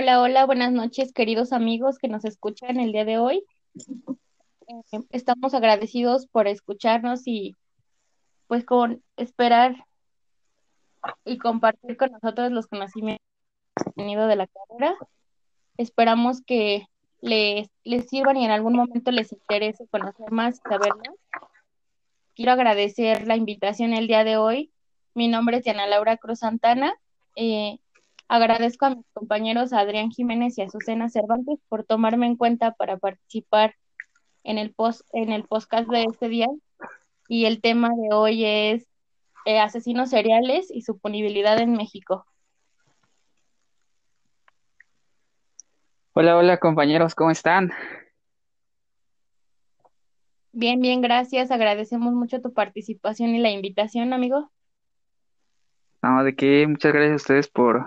Hola, hola, buenas noches, queridos amigos que nos escuchan el día de hoy. Eh, estamos agradecidos por escucharnos y pues con esperar y compartir con nosotros los conocimientos tenido de la carrera. Esperamos que les, les sirvan y en algún momento les interese conocer más y saber más. Quiero agradecer la invitación el día de hoy. Mi nombre es Diana Laura Cruz Santana. Eh, agradezco a mis compañeros Adrián Jiménez y Azucena Cervantes por tomarme en cuenta para participar en el post en el podcast de este día. Y el tema de hoy es eh, asesinos seriales y su punibilidad en México. Hola, hola compañeros, ¿cómo están? Bien, bien, gracias. Agradecemos mucho tu participación y la invitación, amigo. No, de qué, muchas gracias a ustedes por, por,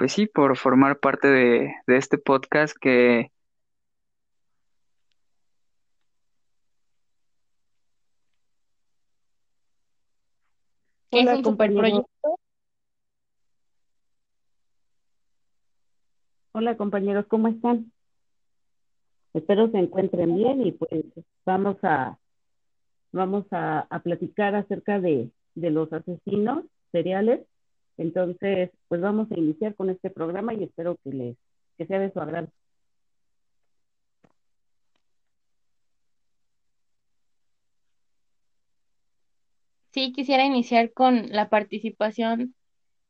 pues sí, por formar parte de, de este podcast que es Hola, un compañeros. superproyecto. Hola compañeros, ¿cómo están? Espero se encuentren bien y pues vamos a vamos a, a platicar acerca de, de los asesinos seriales. Entonces, pues vamos a iniciar con este programa y espero que les que sea de su agrado. Sí, quisiera iniciar con la participación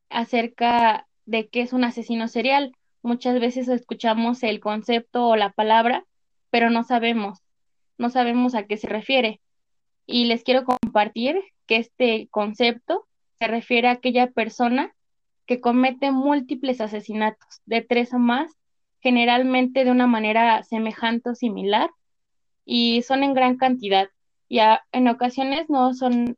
acerca de qué es un asesino serial. Muchas veces escuchamos el concepto o la palabra, pero no sabemos, no sabemos a qué se refiere. Y les quiero compartir que este concepto se refiere a aquella persona que comete múltiples asesinatos, de tres o más, generalmente de una manera semejante o similar, y son en gran cantidad. Y a- en ocasiones no son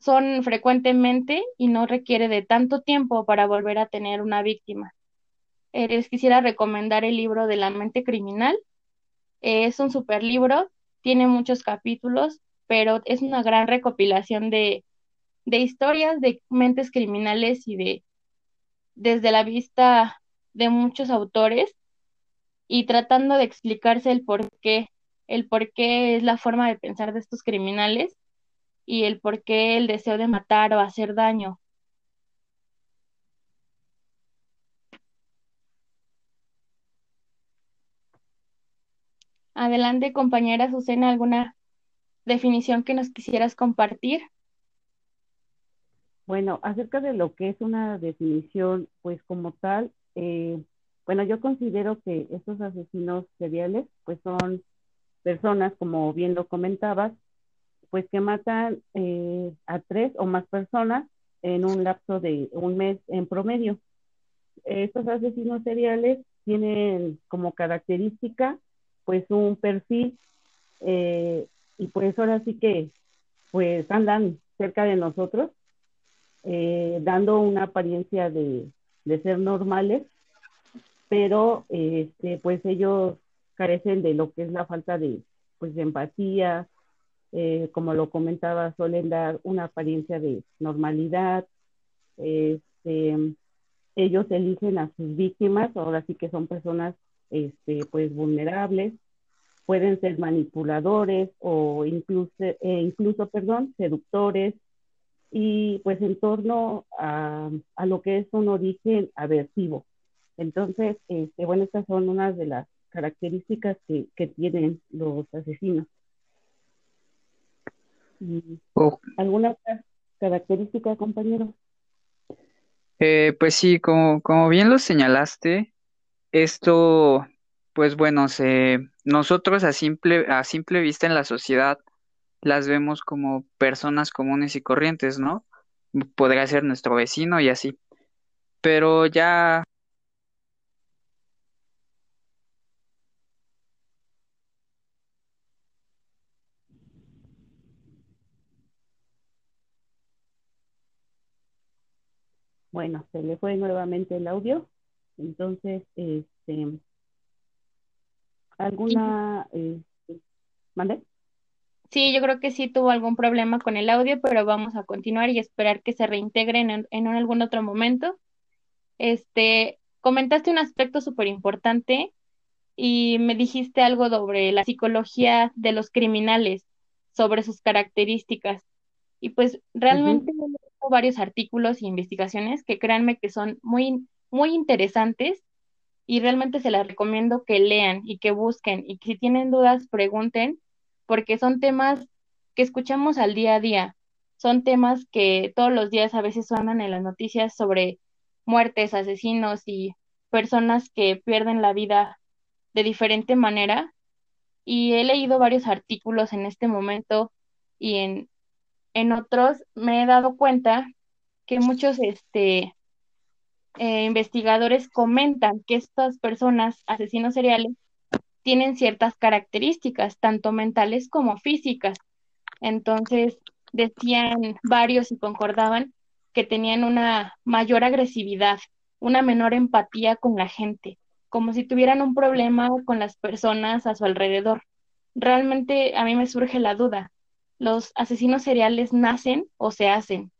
son frecuentemente y no requiere de tanto tiempo para volver a tener una víctima. Eh, les quisiera recomendar el libro de La mente criminal. Es un super libro, tiene muchos capítulos, pero es una gran recopilación de, de historias de mentes criminales y de desde la vista de muchos autores y tratando de explicarse el por qué, el por qué es la forma de pensar de estos criminales y el por qué el deseo de matar o hacer daño. Adelante, compañera Azucena, ¿alguna definición que nos quisieras compartir? Bueno, acerca de lo que es una definición, pues como tal, eh, bueno, yo considero que estos asesinos seriales, pues son personas, como bien lo comentabas, pues que matan eh, a tres o más personas en un lapso de un mes en promedio. Estos asesinos seriales tienen como característica pues un perfil eh, y pues ahora sí que pues andan cerca de nosotros eh, dando una apariencia de, ser normales, pero este, pues ellos carecen de lo que es la falta de, pues, empatía, eh, como lo comentaba, suelen dar una apariencia de normalidad, este, ellos eligen a sus víctimas, ahora sí que son personas este, pues vulnerables, pueden ser manipuladores o incluso, eh, incluso perdón, seductores, y pues en torno a, a, lo que es un origen aversivo. Entonces, este, bueno, estas son unas de las características que, que tienen los asesinos. Oh, ¿Alguna otra característica, compañero? eh, pues sí, como, como bien lo señalaste, esto, pues bueno, se, nosotros a simple, a simple vista en la sociedad las vemos como personas comunes y corrientes, ¿no? Podría ser nuestro vecino y así. Pero ya Bueno, se le fue nuevamente el audio. Entonces, este, ¿alguna... Eh, ¿Mande? Sí, yo creo que sí tuvo algún problema con el audio, pero vamos a continuar y esperar que se reintegren en, en algún otro momento. Este, comentaste un aspecto súper importante y me dijiste algo sobre la psicología de los criminales, sobre sus características. Y pues realmente he leído varios artículos e investigaciones que créanme que son muy, muy interesantes y realmente se las recomiendo que lean y que busquen y que si tienen dudas pregunten porque son temas que escuchamos al día a día. Son temas que todos los días a veces suenan en las noticias sobre muertes, asesinos y personas que pierden la vida de diferente manera. Y he leído varios artículos en este momento y en, en otros me he dado cuenta que muchos este, eh, investigadores comentan que estas personas, asesinos seriales, tienen ciertas características, tanto mentales como físicas. Entonces, decían varios y concordaban que tenían una mayor agresividad, una menor empatía con la gente, como si tuvieran un problema con las personas a su alrededor. Realmente a mí me surge la duda, ¿los asesinos seriales nacen o se hacen?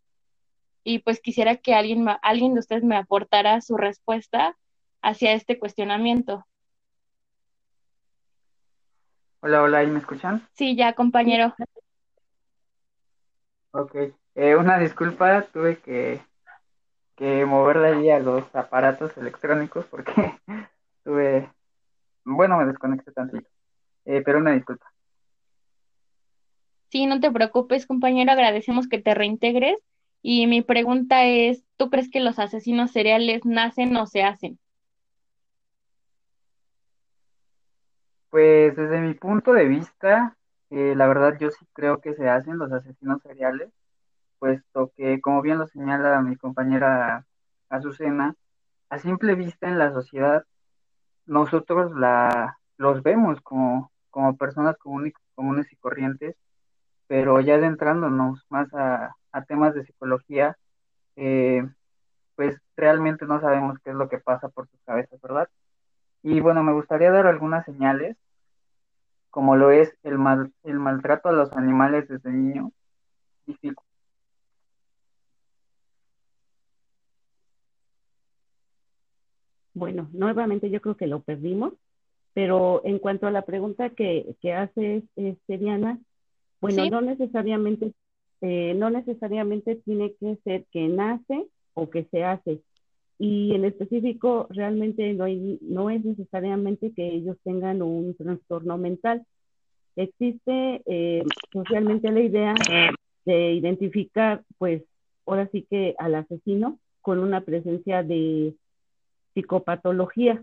Y pues quisiera que alguien, alguien de ustedes me aportara su respuesta hacia este cuestionamiento. Hola, hola, ¿y me escuchan? Sí, ya, compañero. Ok, eh, una disculpa, tuve que, que mover de allí a los aparatos electrónicos porque tuve, bueno, me desconecté tantito, eh, pero una disculpa. Sí, no te preocupes, compañero, agradecemos que te reintegres. Y mi pregunta es, ¿tú crees que los asesinos seriales nacen o se hacen? Pues desde mi punto de vista, eh, la verdad yo sí creo que se hacen los asesinos seriales, puesto que, como bien lo señala mi compañera Azucena, a simple vista en la sociedad, nosotros la, los vemos como, como personas comunes, comunes y corrientes, pero ya adentrándonos más a, a temas de psicología, eh, pues realmente no sabemos qué es lo que pasa por sus cabezas, ¿verdad? Y bueno, me gustaría dar algunas señales, como lo es el, mal, el maltrato a los animales desde niño. Bueno, nuevamente yo creo que lo perdimos, pero en cuanto a la pregunta que, que hace este, Diana, bueno, no necesariamente, eh, no necesariamente tiene que ser que nace o que se hace, y en específico realmente no, hay, no es necesariamente que ellos tengan un trastorno mental. Existe eh, socialmente la idea de identificar, pues, ahora sí que al asesino con una presencia de psicopatología.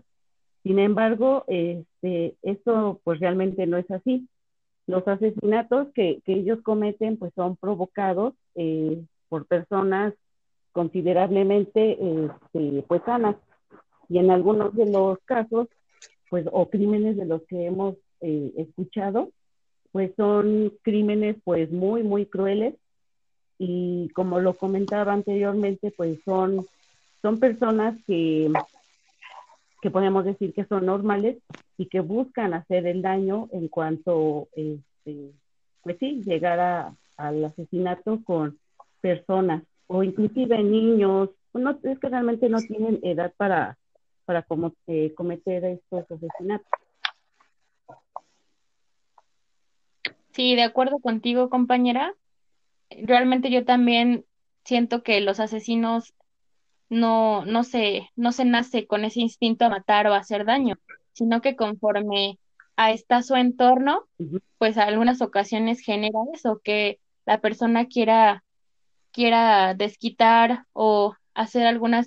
Sin embargo, este, esto pues realmente no es así. Los asesinatos que, que ellos cometen pues son provocados eh, por personas considerablemente este, pues sanas. Y en algunos de los casos pues o crímenes de los que hemos eh, escuchado pues son crímenes pues muy muy crueles. Y como lo comentaba anteriormente pues son son personas que que podemos decir que son normales y que buscan hacer el daño en cuanto este, pues sí llegar al asesinato con personas o inclusive niños, no, es que realmente no tienen edad para, para como, eh, cometer estos asesinatos. Sí, de acuerdo contigo, compañera. Realmente yo también siento que los asesinos no, no se, no se nace con ese instinto a matar o a hacer daño, sino que conforme a está su entorno, pues a algunas ocasiones genera eso, que la persona quiera quiera desquitar o hacer alguna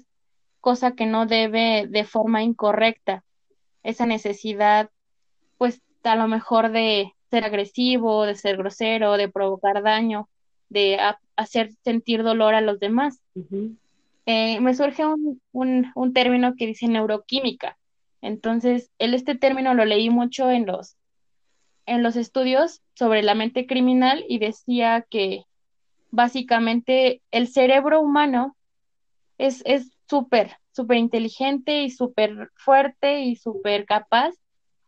cosa que no debe de forma incorrecta. Esa necesidad, pues a lo mejor de ser agresivo, de ser grosero, de provocar daño, de hacer sentir dolor a los demás. Eh, me surge un, un, un, término que dice neuroquímica. Entonces, él, este término lo leí mucho en los, en los estudios sobre la mente criminal y decía que básicamente el cerebro humano es súper, súper inteligente y súper fuerte y súper capaz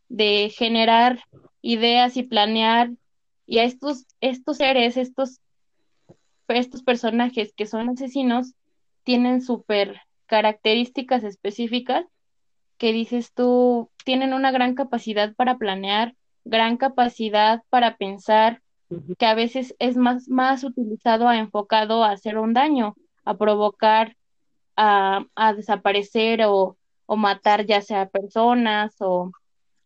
de generar ideas y planear y a estos, estos seres, estos, estos personajes que son asesinos, tienen súper características específicas que dices tú, tienen una gran capacidad para planear, gran capacidad para pensar, que a veces es más, más utilizado a enfocado a hacer un daño, a provocar, a, a desaparecer o, o matar ya sea personas o,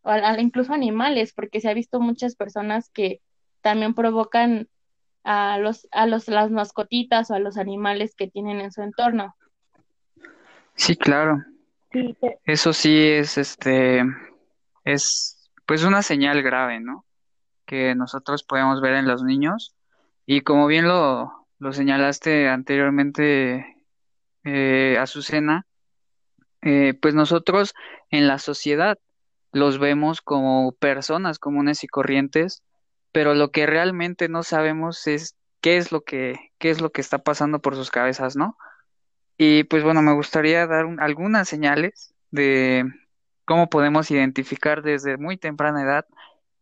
o a- incluso animales, porque se ha visto muchas personas que también provocan a los, a los, las mascotitas o a los animales que tienen en su entorno. Sí, claro. Sí, Eso sí es, este, es, pues una señal grave, ¿no? Que nosotros podemos ver en los niños. Y como bien lo, lo señalaste anteriormente, eh, Azucena, eh, pues nosotros en la sociedad los vemos como personas comunes y corrientes, pero lo que realmente no sabemos es qué es lo que, qué es lo que está pasando por sus cabezas, ¿no? Y pues bueno, me gustaría dar un- algunas señales de cómo podemos identificar desde muy temprana edad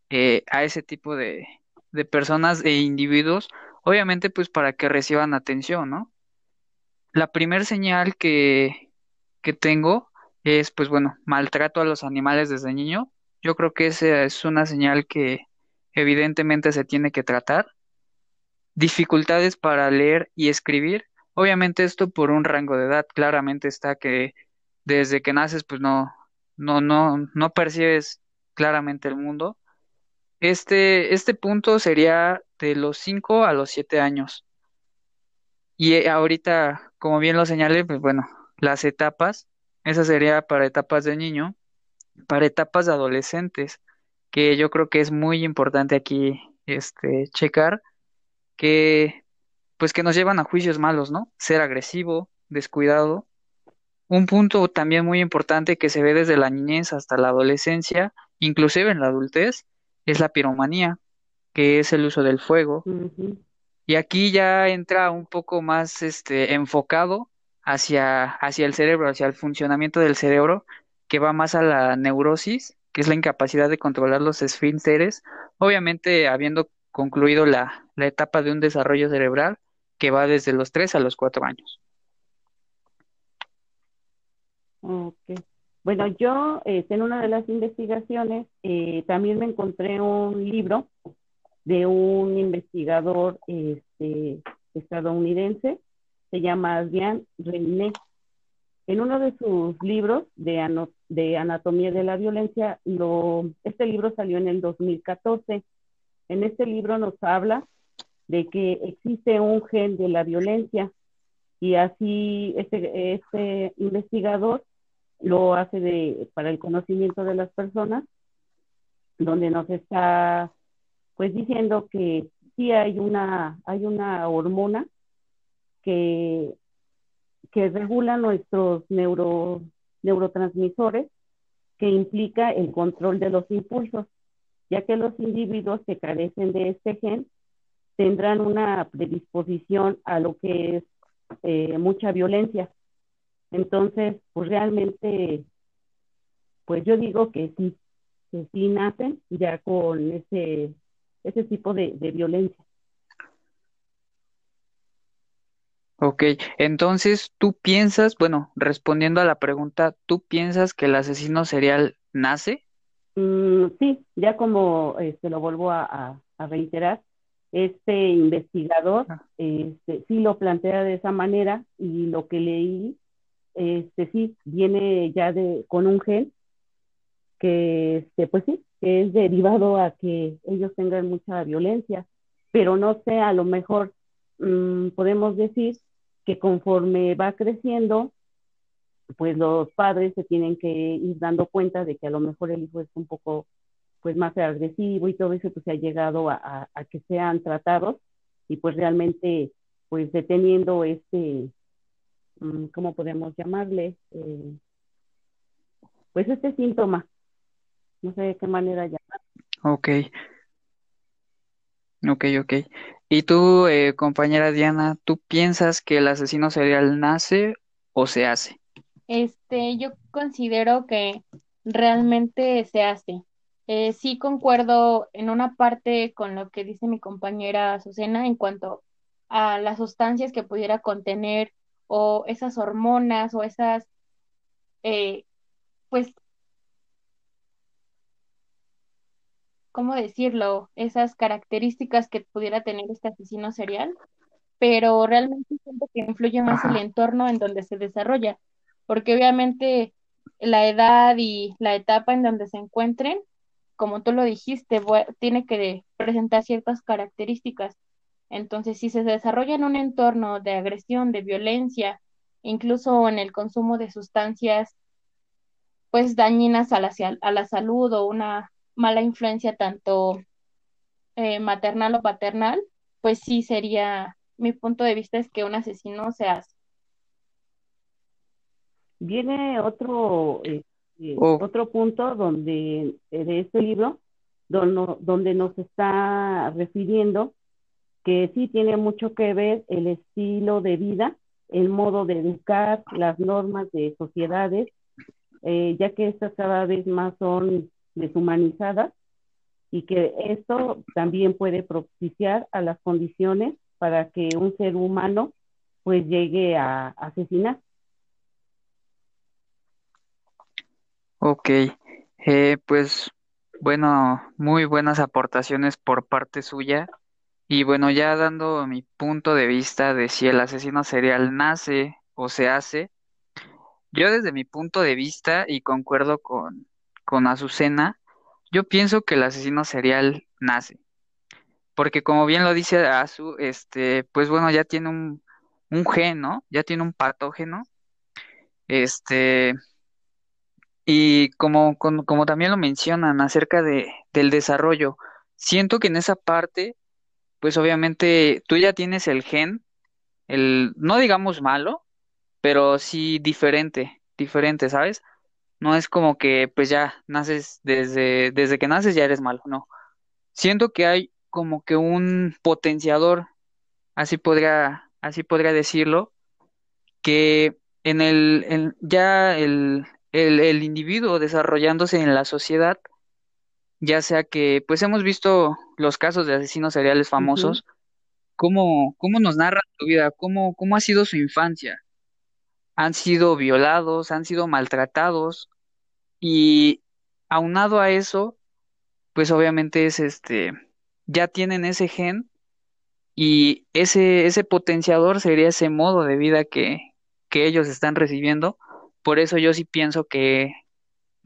eh, a ese tipo de, personas e individuos, obviamente pues para que reciban atención, ¿no? La primer señal que, que tengo es pues bueno, maltrato a los animales desde niño. Yo creo que esa es una señal que evidentemente se tiene que tratar. Dificultades para leer y escribir. Obviamente esto por un rango de edad. Claramente está que desde que naces pues no, no, no, no percibes claramente el mundo. Este, este punto sería de los 5 a los 7 años. Y eh, ahorita, como bien lo señalé, pues bueno, las etapas, esa sería para etapas de niño, para etapas de adolescentes, que yo creo que es muy importante aquí, este, checar, que, pues que nos llevan a juicios malos, ¿no? Ser agresivo, descuidado. Un punto también muy importante que se ve desde la niñez hasta la adolescencia, inclusive en la adultez, es la piromanía, que es el uso del fuego. Y aquí ya entra un poco más este, enfocado hacia, hacia el cerebro, hacia el funcionamiento del cerebro, que va más a la neurosis, que es la incapacidad de controlar los esfínteres, obviamente habiendo concluido la, la etapa de un desarrollo cerebral que va desde los 3 a los 4 años. Bueno, yo eh, en una de las investigaciones eh, también me encontré un libro de un investigador este, estadounidense, se llama Adrian Reiné. En uno de sus libros de, ano- de Anatomía de la Violencia, este libro salió en el 2014. En este libro nos habla de que existe un gen de la violencia y así este, este investigador lo hace de, para el conocimiento de las personas, donde nos está pues diciendo que sí hay una, hay una hormona que, que regula nuestros neuro, neurotransmisores que implica el control de los impulsos, ya que los individuos que carecen de este gen tendrán una predisposición a lo que es eh, mucha violencia. Entonces, pues realmente, pues yo digo que sí, que sí nacen ya con ese, ese tipo de, de violencia. Ok, entonces tú piensas, bueno, respondiendo a la pregunta, ¿tú piensas que el asesino serial nace? Mm, sí, ya como este, lo vuelvo a, a, a reiterar, este investigador Ah, este, sí lo plantea de esa manera y lo que leí, este, sí, viene ya de, con un gen que, este, pues sí, que es derivado a que ellos tengan mucha violencia, pero no sé, a lo mejor mm, podemos decir que conforme va creciendo, pues los padres se tienen que ir dando cuenta de que a lo mejor el hijo es un poco pues más agresivo y todo eso pues se ha llegado a, a, a que sean tratados y pues realmente pues deteniendo este, ¿cómo podemos llamarle? Eh, pues este síntoma, no sé de qué manera llamar. ok, ok, ok. ¿Y tú, eh, compañera Diana, tú piensas que el asesino serial nace o se hace? Este, yo considero que realmente se hace. Eh, sí concuerdo en una parte con lo que dice mi compañera Azucena en cuanto a las sustancias que pudiera contener o esas hormonas o esas eh, pues, ¿cómo decirlo? Esas características que pudiera tener este asesino serial, pero realmente siento que influye más el entorno en donde se desarrolla, porque obviamente la edad y la etapa en donde se encuentren, como tú lo dijiste, tiene que presentar ciertas características. Entonces, si se desarrolla en un entorno de agresión, de violencia, incluso en el consumo de sustancias pues dañinas a la, a la salud o una mala influencia tanto eh, maternal o paternal, pues sí sería, mi punto de vista es que un asesino se hace. Viene otro, eh, eh, Oh, otro punto donde, de este libro, donde, donde nos está refiriendo que sí tiene mucho que ver el estilo de vida, el modo de educar, las normas de sociedades, eh, ya que estas cada vez más son deshumanizadas y que esto también puede propiciar a las condiciones para que un ser humano pues llegue a asesinar. ok. Eh, pues bueno, muy buenas aportaciones por parte suya. Y bueno, ya dando mi punto de vista de si el asesino serial nace o se hace, yo desde mi punto de vista, y concuerdo con, con Azucena, yo pienso que el asesino serial nace. Porque como bien lo dice Azu, este, pues bueno, ya tiene un, un gen, ¿no? Ya tiene un patógeno. Este, y como, como, como también lo mencionan acerca de, del desarrollo, siento que en esa parte, pues obviamente tú ya tienes el gen, el, no digamos malo, pero sí diferente, diferente, ¿sabes? No es como que pues ya naces desde, desde que naces ya eres malo, no. Siento que hay como que un potenciador, así podría, así podría decirlo, que en el, en ya el, el, el individuo desarrollándose en la sociedad, ya sea que pues hemos visto los casos de asesinos seriales Uh -huh. famosos, cómo, cómo nos narran su vida, cómo, cómo ha sido su infancia. Han sido violados, han sido maltratados y aunado a eso, pues obviamente es este, ya tienen ese gen y ese, ese potenciador sería ese modo de vida que, que ellos están recibiendo. Por eso yo sí pienso que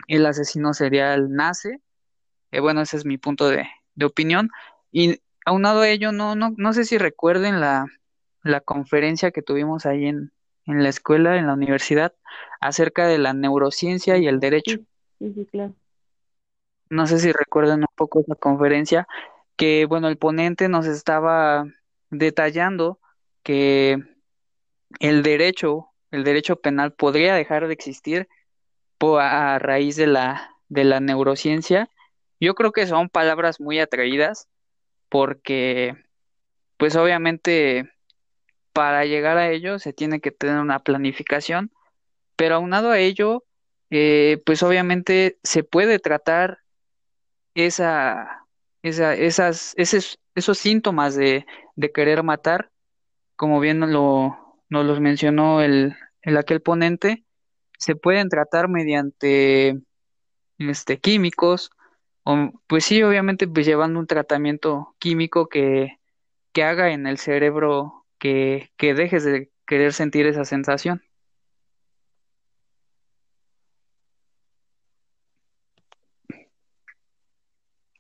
el asesino serial nace. Eh, bueno, ese es mi punto de, de opinión. Y aunado a ello, no, no, no sé si recuerden la, la conferencia que tuvimos ahí en, en la escuela, en la universidad, acerca de la neurociencia y el derecho. Sí, sí, claro. No sé si recuerdan un poco esa conferencia, que bueno, el ponente nos estaba detallando que el derecho, el derecho penal podría dejar de existir a raíz de la, de la neurociencia. Yo creo que son palabras muy atrevidas porque, pues obviamente, para llegar a ello se tiene que tener una planificación, pero aunado a ello, eh, pues obviamente se puede tratar esa, esa, esas, esos, esos síntomas de, de querer matar, como bien lo, nos los mencionó el, el aquel ponente, se pueden tratar mediante este, químicos, o pues sí, obviamente pues llevando un tratamiento químico que, que haga en el cerebro que, que dejes de querer sentir esa sensación.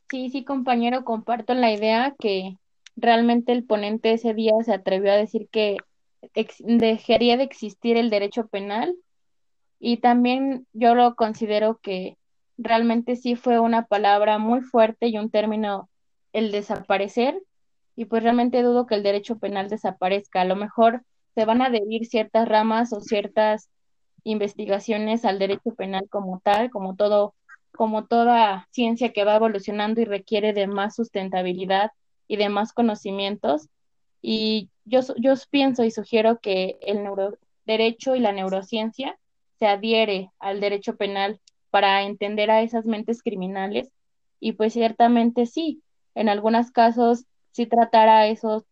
Sí, sí, compañero, comparto la idea que realmente el ponente ese día se atrevió a decir que dejaría de existir el derecho penal y también yo lo considero que realmente sí fue una palabra muy fuerte y un término el desaparecer y pues realmente dudo que el derecho penal desaparezca. A lo mejor se van a adherir ciertas ramas o ciertas investigaciones al derecho penal como tal, como todo, como toda ciencia que va evolucionando y requiere de más sustentabilidad y de más conocimientos. Y yo, yo pienso y sugiero que el neuroderecho y la neurociencia se adhiere al derecho penal para entender a esas mentes criminales y pues ciertamente sí, en algunos casos sí tratar a esos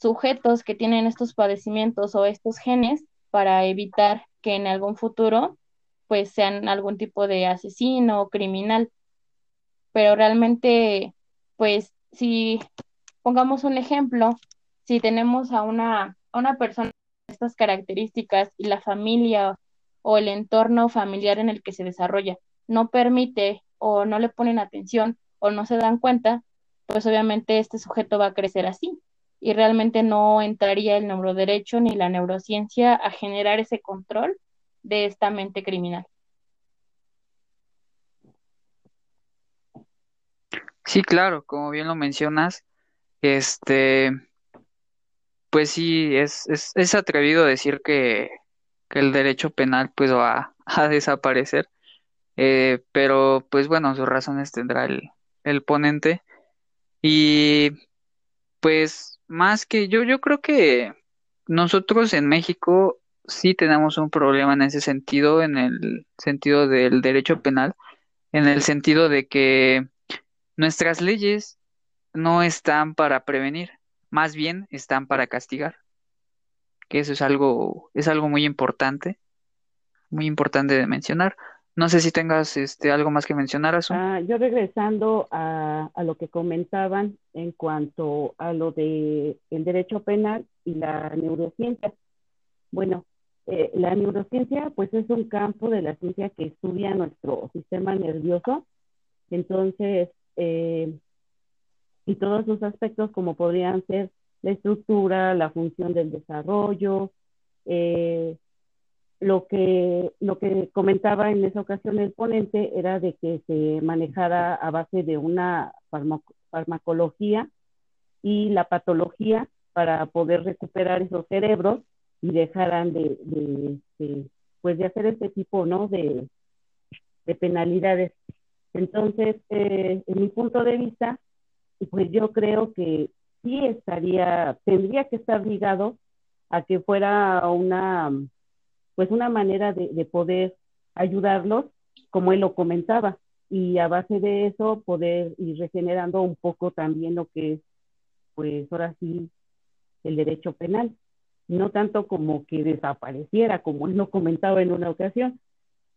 sujetos que tienen estos padecimientos o estos genes para evitar que en algún futuro pues sean algún tipo de asesino o criminal. Pero realmente, pues si pongamos un ejemplo, si tenemos a una, a una persona de estas características y la familia o el entorno familiar en el que se desarrolla no permite o no le ponen atención o no se dan cuenta, pues obviamente este sujeto va a crecer así y realmente no entraría el neuroderecho ni la neurociencia a generar ese control de esta mente criminal. Sí, claro, como bien lo mencionas, este, pues sí, es, es, es atrevido decir que, que el derecho penal pues va a desaparecer, eh, pero pues bueno, sus razones tendrá el, el ponente. Y pues más que yo, yo creo que nosotros en México sí tenemos un problema en ese sentido, en el sentido del derecho penal, en el sentido de que nuestras leyes no están para prevenir, más bien están para castigar, que eso es algo, es algo muy importante, muy importante de mencionar. No sé si tengas este algo más que mencionar, Azu. Ah, yo regresando a, a lo que comentaban en cuanto a lo de el derecho penal y la neurociencia. Bueno, eh, la neurociencia pues es un campo de la ciencia que estudia nuestro sistema nervioso. Entonces, eh, y todos los aspectos como podrían ser la estructura, la función del desarrollo, eh, lo que, lo que comentaba en esa ocasión el ponente era de que se manejara a base de una farmacología y la patología para poder recuperar esos cerebros y dejaran de, de, pues de hacer este tipo ¿no? de, de penalidades. Entonces, eh, en mi punto de vista, pues yo creo que sí estaría, tendría que estar ligado a que fuera una pues una manera de, de poder ayudarlos, como él lo comentaba, y a base de eso poder ir regenerando un poco también lo que es, pues ahora sí, el derecho penal. No tanto como que desapareciera, como él lo comentaba en una ocasión,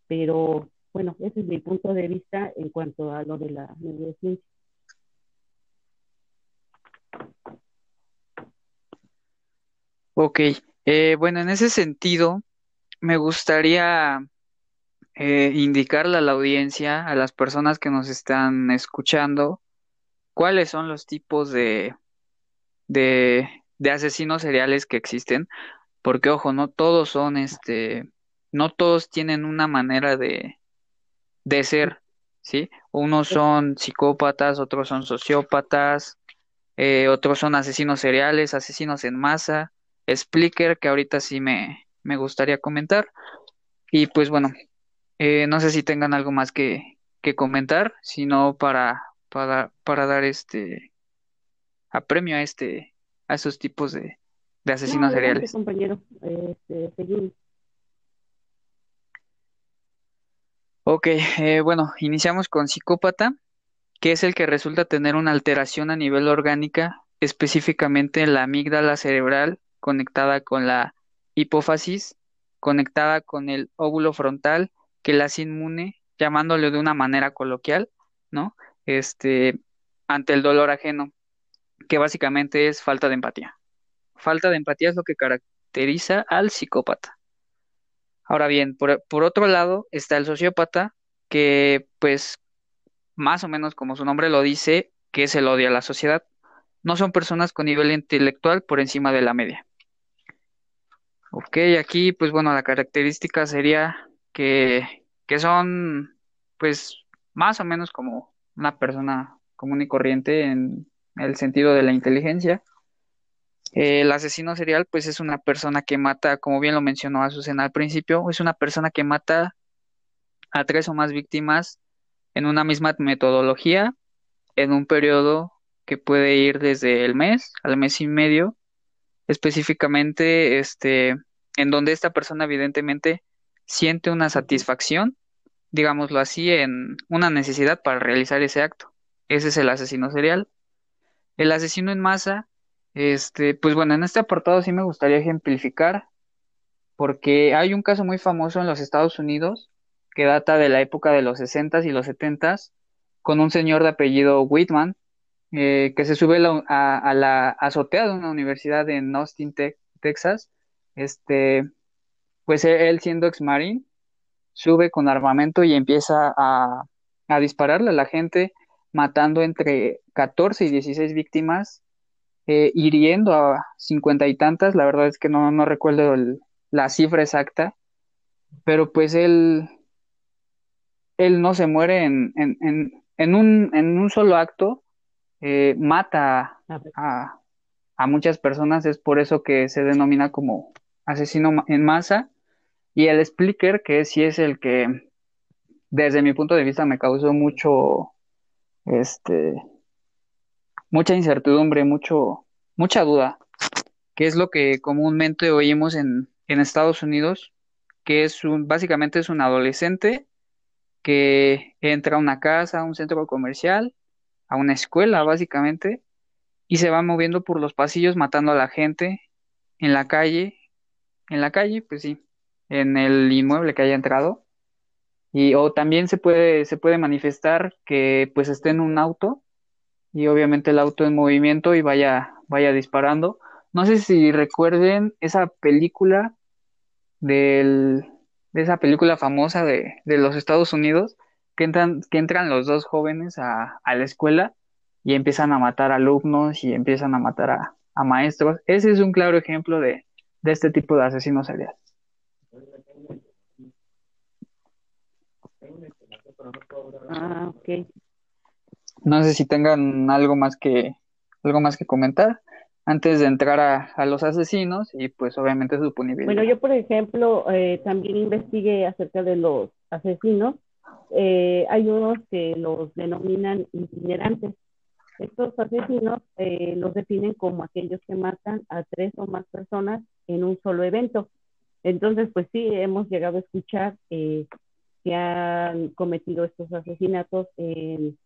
pero bueno, ese es mi punto de vista en cuanto a lo de la neurociencia. Ok, eh, bueno, en ese sentido, me gustaría eh, indicarle a la audiencia, a las personas que nos están escuchando, cuáles son los tipos de, de, de asesinos seriales que existen, porque ojo, no todos son este, no todos tienen una manera de, de ser, ¿sí? Unos son psicópatas, otros son sociópatas, eh, otros son asesinos seriales, asesinos en masa, Splicker, que ahorita sí me, me gustaría comentar. Y pues bueno, eh, no sé si tengan algo más que, que comentar, sino para, para, para dar este apremio a este, a esos tipos de, de asesinos No, adelante, seriales. compañero. Este, seguimos. Ok, eh, bueno, iniciamos con psicópata, que es el que resulta tener una alteración a nivel orgánica, específicamente en la amígdala cerebral conectada con la hipófisis, conectada con el óvulo frontal, que la inmune, llamándole de una manera coloquial, ¿no? Este, ante el dolor ajeno, que básicamente es falta de empatía. Falta de empatía es lo que caracteriza al psicópata. Ahora bien, por, por otro lado está el sociópata, que pues más o menos como su nombre lo dice, que es el odio a la sociedad. No son personas con nivel intelectual por encima de la media. Ok, aquí pues bueno, la característica sería que, que son pues más o menos como una persona común y corriente en el sentido de la inteligencia. Eh, el asesino serial pues es una persona que mata, como bien lo mencionó Azucena al principio, es una persona que mata a tres o más víctimas en una misma metodología, en un periodo que puede ir desde el mes al mes y medio, específicamente este, en donde esta persona evidentemente siente una satisfacción, digámoslo así, en una necesidad para realizar ese acto. Ese es el asesino serial. El asesino en masa, este, pues bueno, en este apartado sí me gustaría ejemplificar, porque hay un caso muy famoso en los Estados Unidos que data de la época de los 60 y los 70 con un señor de apellido Whitman, eh, que se sube a, la azotea de una universidad en Austin, Texas. Este, pues él siendo ex-marine, sube con armamento y empieza a, dispararle a la gente, matando entre 14 y 16 víctimas, eh, hiriendo a cincuenta y tantas, la verdad es que no, no recuerdo la cifra exacta, pero pues él, él no se muere en, en, un, en un solo acto, eh, mata a, a muchas personas, es por eso que se denomina como asesino en masa, y el explicker, que sí es el que desde mi punto de vista me causó mucho, este, mucha incertidumbre, mucho, mucha duda, que es lo que comúnmente oímos en, en Estados Unidos, que es un, básicamente es un adolescente que entra a una casa, a un centro comercial, a una escuela, básicamente, y se va moviendo por los pasillos matando a la gente en la calle, en la calle, pues sí, en el inmueble que haya entrado. Y o también se puede, se puede manifestar que pues esté en un auto y obviamente el auto en movimiento y vaya, vaya disparando. No sé si recuerden esa película del, de esa película famosa de, de los Estados Unidos, que entran, que entran los dos jóvenes a, a la escuela y empiezan a matar alumnos y empiezan a matar a, a maestros. Ese es un claro ejemplo de, de este tipo de asesinos seriales. Ah, ok. No sé si tengan algo más que algo más que comentar antes de entrar a, los asesinos y pues obviamente su punibilidad. Bueno, yo por ejemplo eh, también investigué acerca de los asesinos. Eh, hay unos que los denominan itinerantes. Estos asesinos eh, los definen como aquellos que matan a tres o más personas en un solo evento. Entonces, pues sí, hemos llegado a escuchar eh, que han cometido estos asesinatos en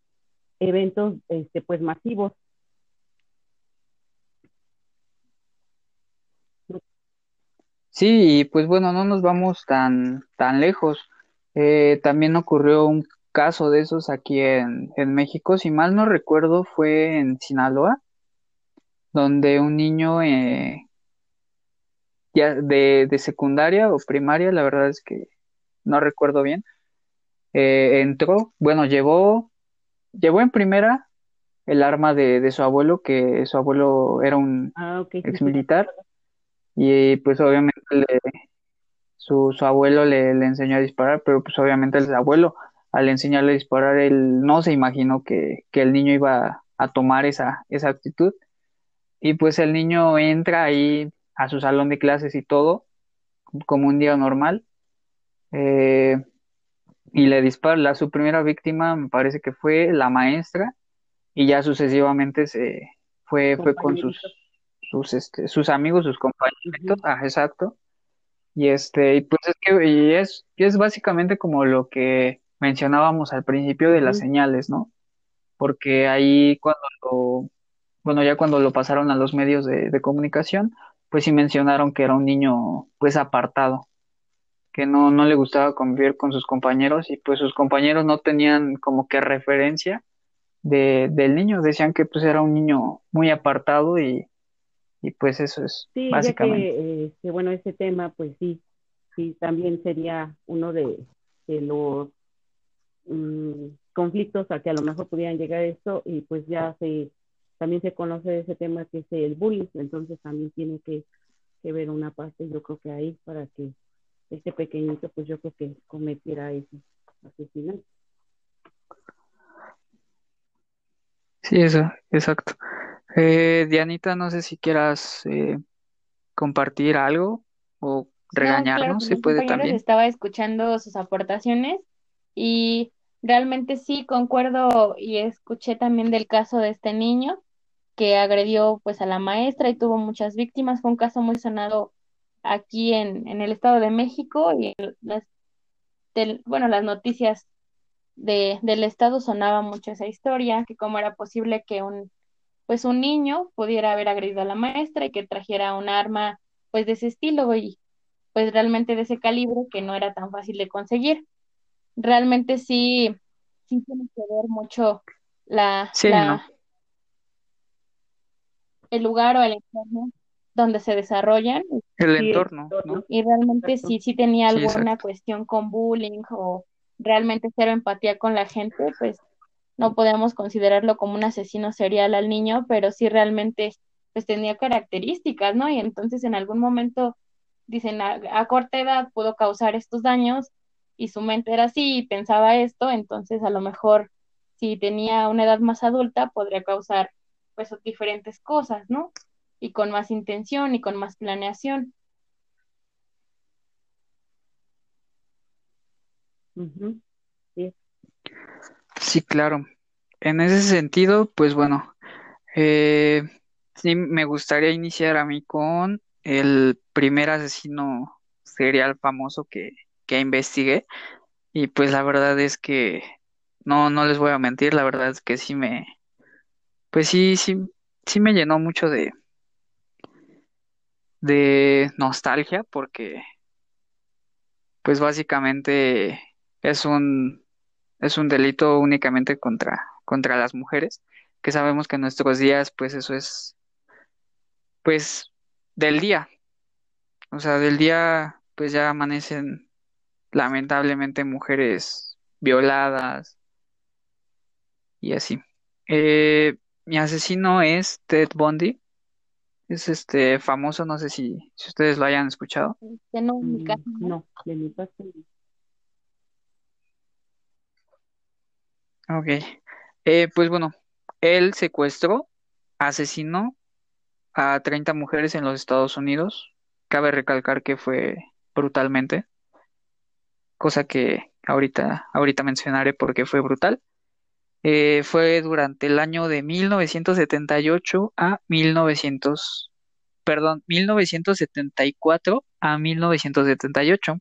eventos este, pues masivos. Sí, pues bueno, no nos vamos tan, tan lejos. Eh, también ocurrió un caso de esos aquí en, en México, si mal no recuerdo, fue en Sinaloa, donde un niño eh, ya de, de, secundaria o primaria, la verdad es que no recuerdo bien, eh, entró, bueno, llevó, llevó en primera el arma de, de su abuelo, que su abuelo era un ah, ex militar, y pues obviamente su, su abuelo le, le enseñó a disparar, pero pues obviamente el abuelo al enseñarle a disparar, él no se imaginó que, que el niño iba a tomar esa, esa actitud. Y pues el niño entra ahí a su salón de clases y todo, como un día normal, eh, y le dispara. La, su primera víctima me parece que fue la maestra, y ya sucesivamente se fue, fue con sus, sus, este, sus amigos, sus compañeros, ah, exacto. Y este, y pues es que y es, y es básicamente como lo que mencionábamos al principio de las señales, ¿no? Porque ahí cuando lo, bueno, ya cuando lo pasaron a los medios de, de comunicación, pues sí mencionaron que era un niño pues apartado, que no, no le gustaba convivir con sus compañeros y pues sus compañeros no tenían como que referencia de, del niño, decían que pues era un niño muy apartado y, y pues eso es sí, básicamente. Ya que, este, bueno, ese tema pues sí, sí, también sería uno de, de los mm, conflictos a que a lo mejor pudieran llegar esto y pues ya se también se conoce ese tema que es el bullying, entonces también tiene que, ver una parte, yo creo que ahí, para que este pequeñito, pues yo creo que cometiera ese asesinato. Sí, eso, exacto. Eh, Dianita, no sé si quieras eh, compartir algo o regañarnos, se puede también. Estaba escuchando sus aportaciones y realmente sí concuerdo y escuché también del caso de este niño que agredió pues a la maestra y tuvo muchas víctimas. Fue un caso muy sonado aquí en, en el Estado de México y las, bueno, las noticias de, del Estado sonaba mucho esa historia, que cómo era posible que un, pues un niño pudiera haber agredido a la maestra y que trajera un arma pues de ese estilo y pues realmente de ese calibre que no era tan fácil de conseguir. realmente sí, sí tiene que ver mucho la, Sí, no, el lugar o el entorno donde se desarrollan el Sí, el entorno, ¿no? y realmente si sí tenía Sí, alguna cuestión con bullying o realmente cero empatía con la gente, pues no podemos considerarlo como un asesino serial al niño, pero sí realmente pues tenía características, ¿no? Y entonces en algún momento dicen a, a corta edad pudo causar estos daños y su mente era así y pensaba esto, entonces a lo mejor si tenía una edad más adulta podría causar pues diferentes cosas, ¿no? Y con más intención y con más planeación. Sí. Sí, claro. En ese sentido, pues bueno, eh, sí me gustaría iniciar a mí con el primer asesino serial famoso que, que investigué. Y pues la verdad es que no, no les voy a mentir, la verdad es que sí me, pues sí, sí, sí me llenó mucho de, de nostalgia porque pues básicamente es un, es un delito únicamente contra, contra las mujeres, que sabemos que en nuestros días pues eso es pues del día, o sea, del día pues ya amanecen lamentablemente mujeres violadas y así. Eh, mi asesino es Ted Bundy, es este famoso, no sé si, si ustedes lo hayan escuchado. Este, no, en mi Mm, caso, ¿no? no, de mi parte no. Ok. Eh, pues bueno, él secuestró, asesinó a 30 mujeres en los Estados Unidos. Cabe recalcar que fue brutalmente, cosa que ahorita, ahorita mencionaré porque fue brutal. Eh, fue durante el año de 1978 a 1900, perdón, 1974 a 1978.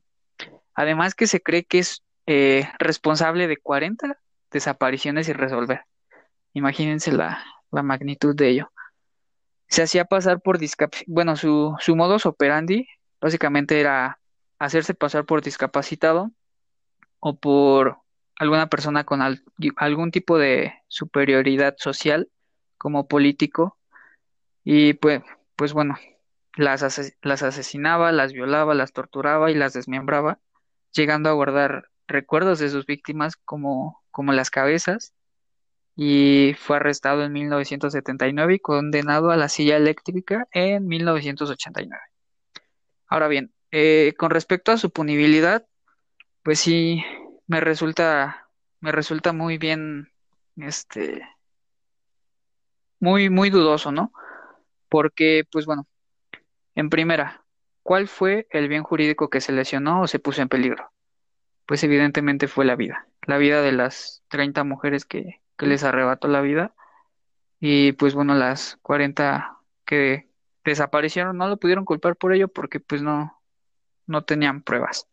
Además que se cree que es eh, responsable de 40 desapariciones sin resolver. Imagínense la, la magnitud de ello. Se hacía pasar por discapacidad, bueno, su, su modus operandi básicamente era hacerse pasar por discapacitado o por alguna persona con al- algún tipo de superioridad social como político y pues, pues bueno, las, las asesinaba, las violaba, las torturaba y las desmembraba, llegando a guardar recuerdos de sus víctimas como, como las cabezas y fue arrestado en 1979 y condenado a la silla eléctrica en 1989. Ahora bien, eh, con respecto a su punibilidad, pues sí, me resulta, me resulta muy bien, este, muy, muy dudoso, ¿no? Porque, pues bueno, en primera, ¿cuál fue el bien jurídico que se lesionó o se puso en peligro? Pues evidentemente fue la vida, la vida de las 30 mujeres que, que les arrebató la vida y pues bueno, las 40 que desaparecieron no lo pudieron culpar por ello porque pues no, no tenían pruebas.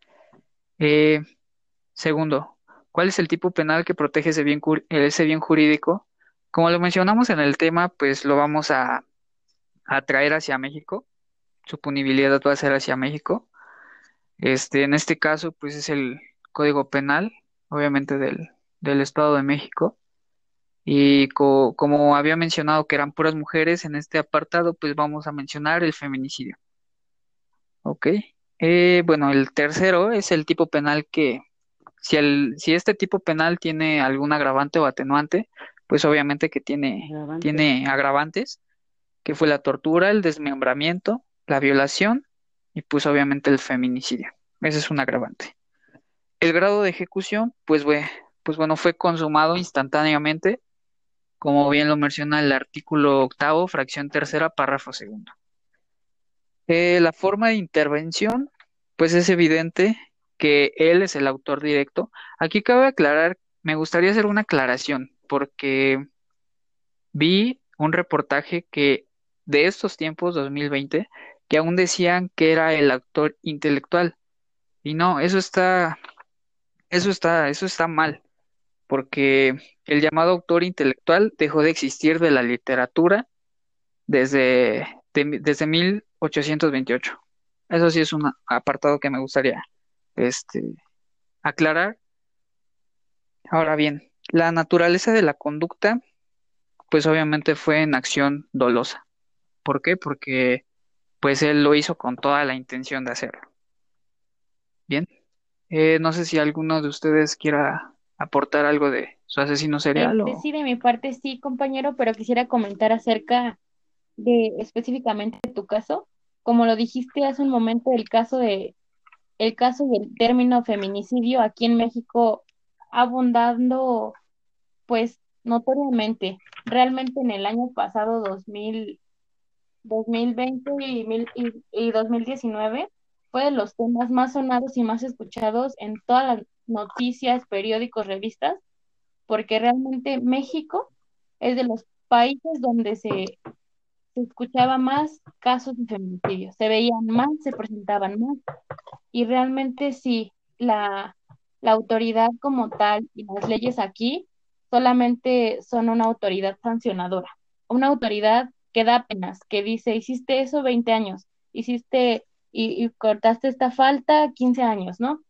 Eh, segundo, ¿cuál es el tipo penal que protege ese bien, ese bien jurídico? Como lo mencionamos en el tema, pues lo vamos a, a traer hacia México. Su punibilidad va a ser hacia México. Este, en este caso, pues es el Código Penal, obviamente del, del Estado de México. Y co- como había mencionado que eran puras mujeres, en este apartado, pues vamos a mencionar el feminicidio. ¿Ok? Eh, bueno, el tercero es el tipo penal que, si, el, si este tipo penal tiene algún agravante o atenuante, pues obviamente que tiene, agravante. tiene agravantes, que fue la tortura, el desmembramiento, la violación y pues obviamente el feminicidio. Ese es un agravante. El grado de ejecución, pues, bue- pues bueno, fue consumado instantáneamente como bien lo menciona el artículo octavo, fracción tercera, párrafo segundo. Eh, la forma de intervención, pues es evidente que él es el autor directo. Aquí cabe aclarar, me gustaría hacer una aclaración, porque vi un reportaje que de estos tiempos, 2020, que aún decían que era el autor intelectual. Y no, eso está, eso está, eso está mal, porque el llamado autor intelectual dejó de existir de la literatura desde, de- desde 1828. Eso sí es un apartado que me gustaría este, aclarar. Ahora bien, la naturaleza de la conducta, pues obviamente fue en acción dolosa. ¿Por qué? Porque pues él lo hizo con toda la intención de hacerlo. Bien, eh, no sé si alguno de ustedes quiera aportar algo de su asesino serial Este, o... sí, de mi parte sí, compañero, pero quisiera comentar acerca de específicamente de tu caso. Como lo dijiste hace un momento, el caso de, el caso del término feminicidio aquí en México abundando, pues, notoriamente. Realmente en el año pasado, 2000, 2020 y, y, y 2019, fue de los temas más sonados y más escuchados en todas las noticias, periódicos, revistas, porque realmente México es de los países donde se se escuchaba más casos de feminicidio, se veían más, se presentaban más, y realmente sí, la, la autoridad como tal y las leyes aquí solamente son una autoridad sancionadora, una autoridad que da penas, que dice, hiciste eso 20 años, hiciste y, cortaste esta falta 15 años, ¿no?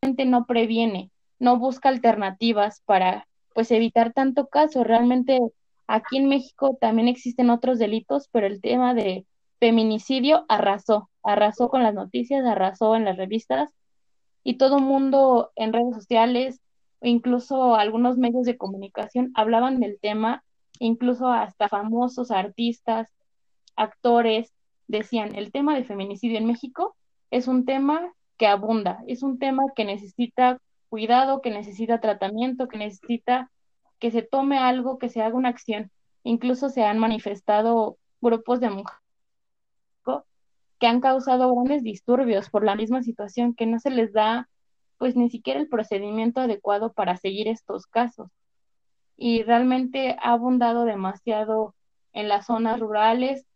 Realmente no previene, no busca alternativas para pues evitar tanto caso. Realmente aquí en México también existen otros delitos, pero el tema de feminicidio arrasó, arrasó con las noticias, arrasó en las revistas y todo el mundo en redes sociales, incluso algunos medios de comunicación hablaban del tema, incluso hasta famosos artistas, actores decían, el tema de feminicidio en México es un tema que abunda, es un tema que necesita cuidado, que necesita tratamiento, que necesita que se tome algo, que se haga una acción. Incluso se han manifestado grupos de mujeres que han causado grandes disturbios por la misma situación, que no se les da pues ni siquiera el procedimiento adecuado para seguir estos casos. Y realmente ha abundado demasiado en las zonas rurales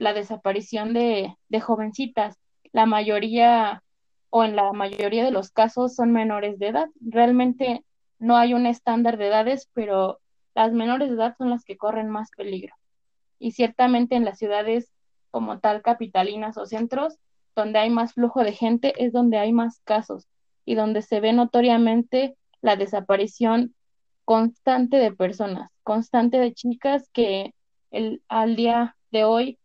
la desaparición de, jovencitas. La mayoría o en la mayoría de los casos son menores de edad. Realmente no hay un estándar de edades, pero las menores de edad son las que corren más peligro. Y ciertamente en las ciudades como tal capitalinas o centros, donde hay más flujo de gente, es donde hay más casos y donde se ve notoriamente la desaparición constante de personas, constante de chicas que el, al día de hoy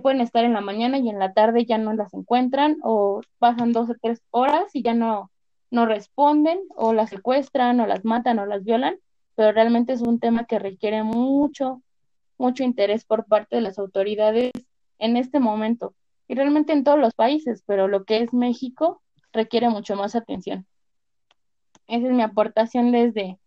pueden estar en la mañana y en la tarde ya no las encuentran o pasan dos o tres horas y ya no, no responden o las secuestran o las matan o las violan, pero realmente es un tema que requiere mucho, mucho interés por parte de las autoridades en este momento y realmente en todos los países, pero lo que es México requiere mucho más atención. Esa es mi aportación desde,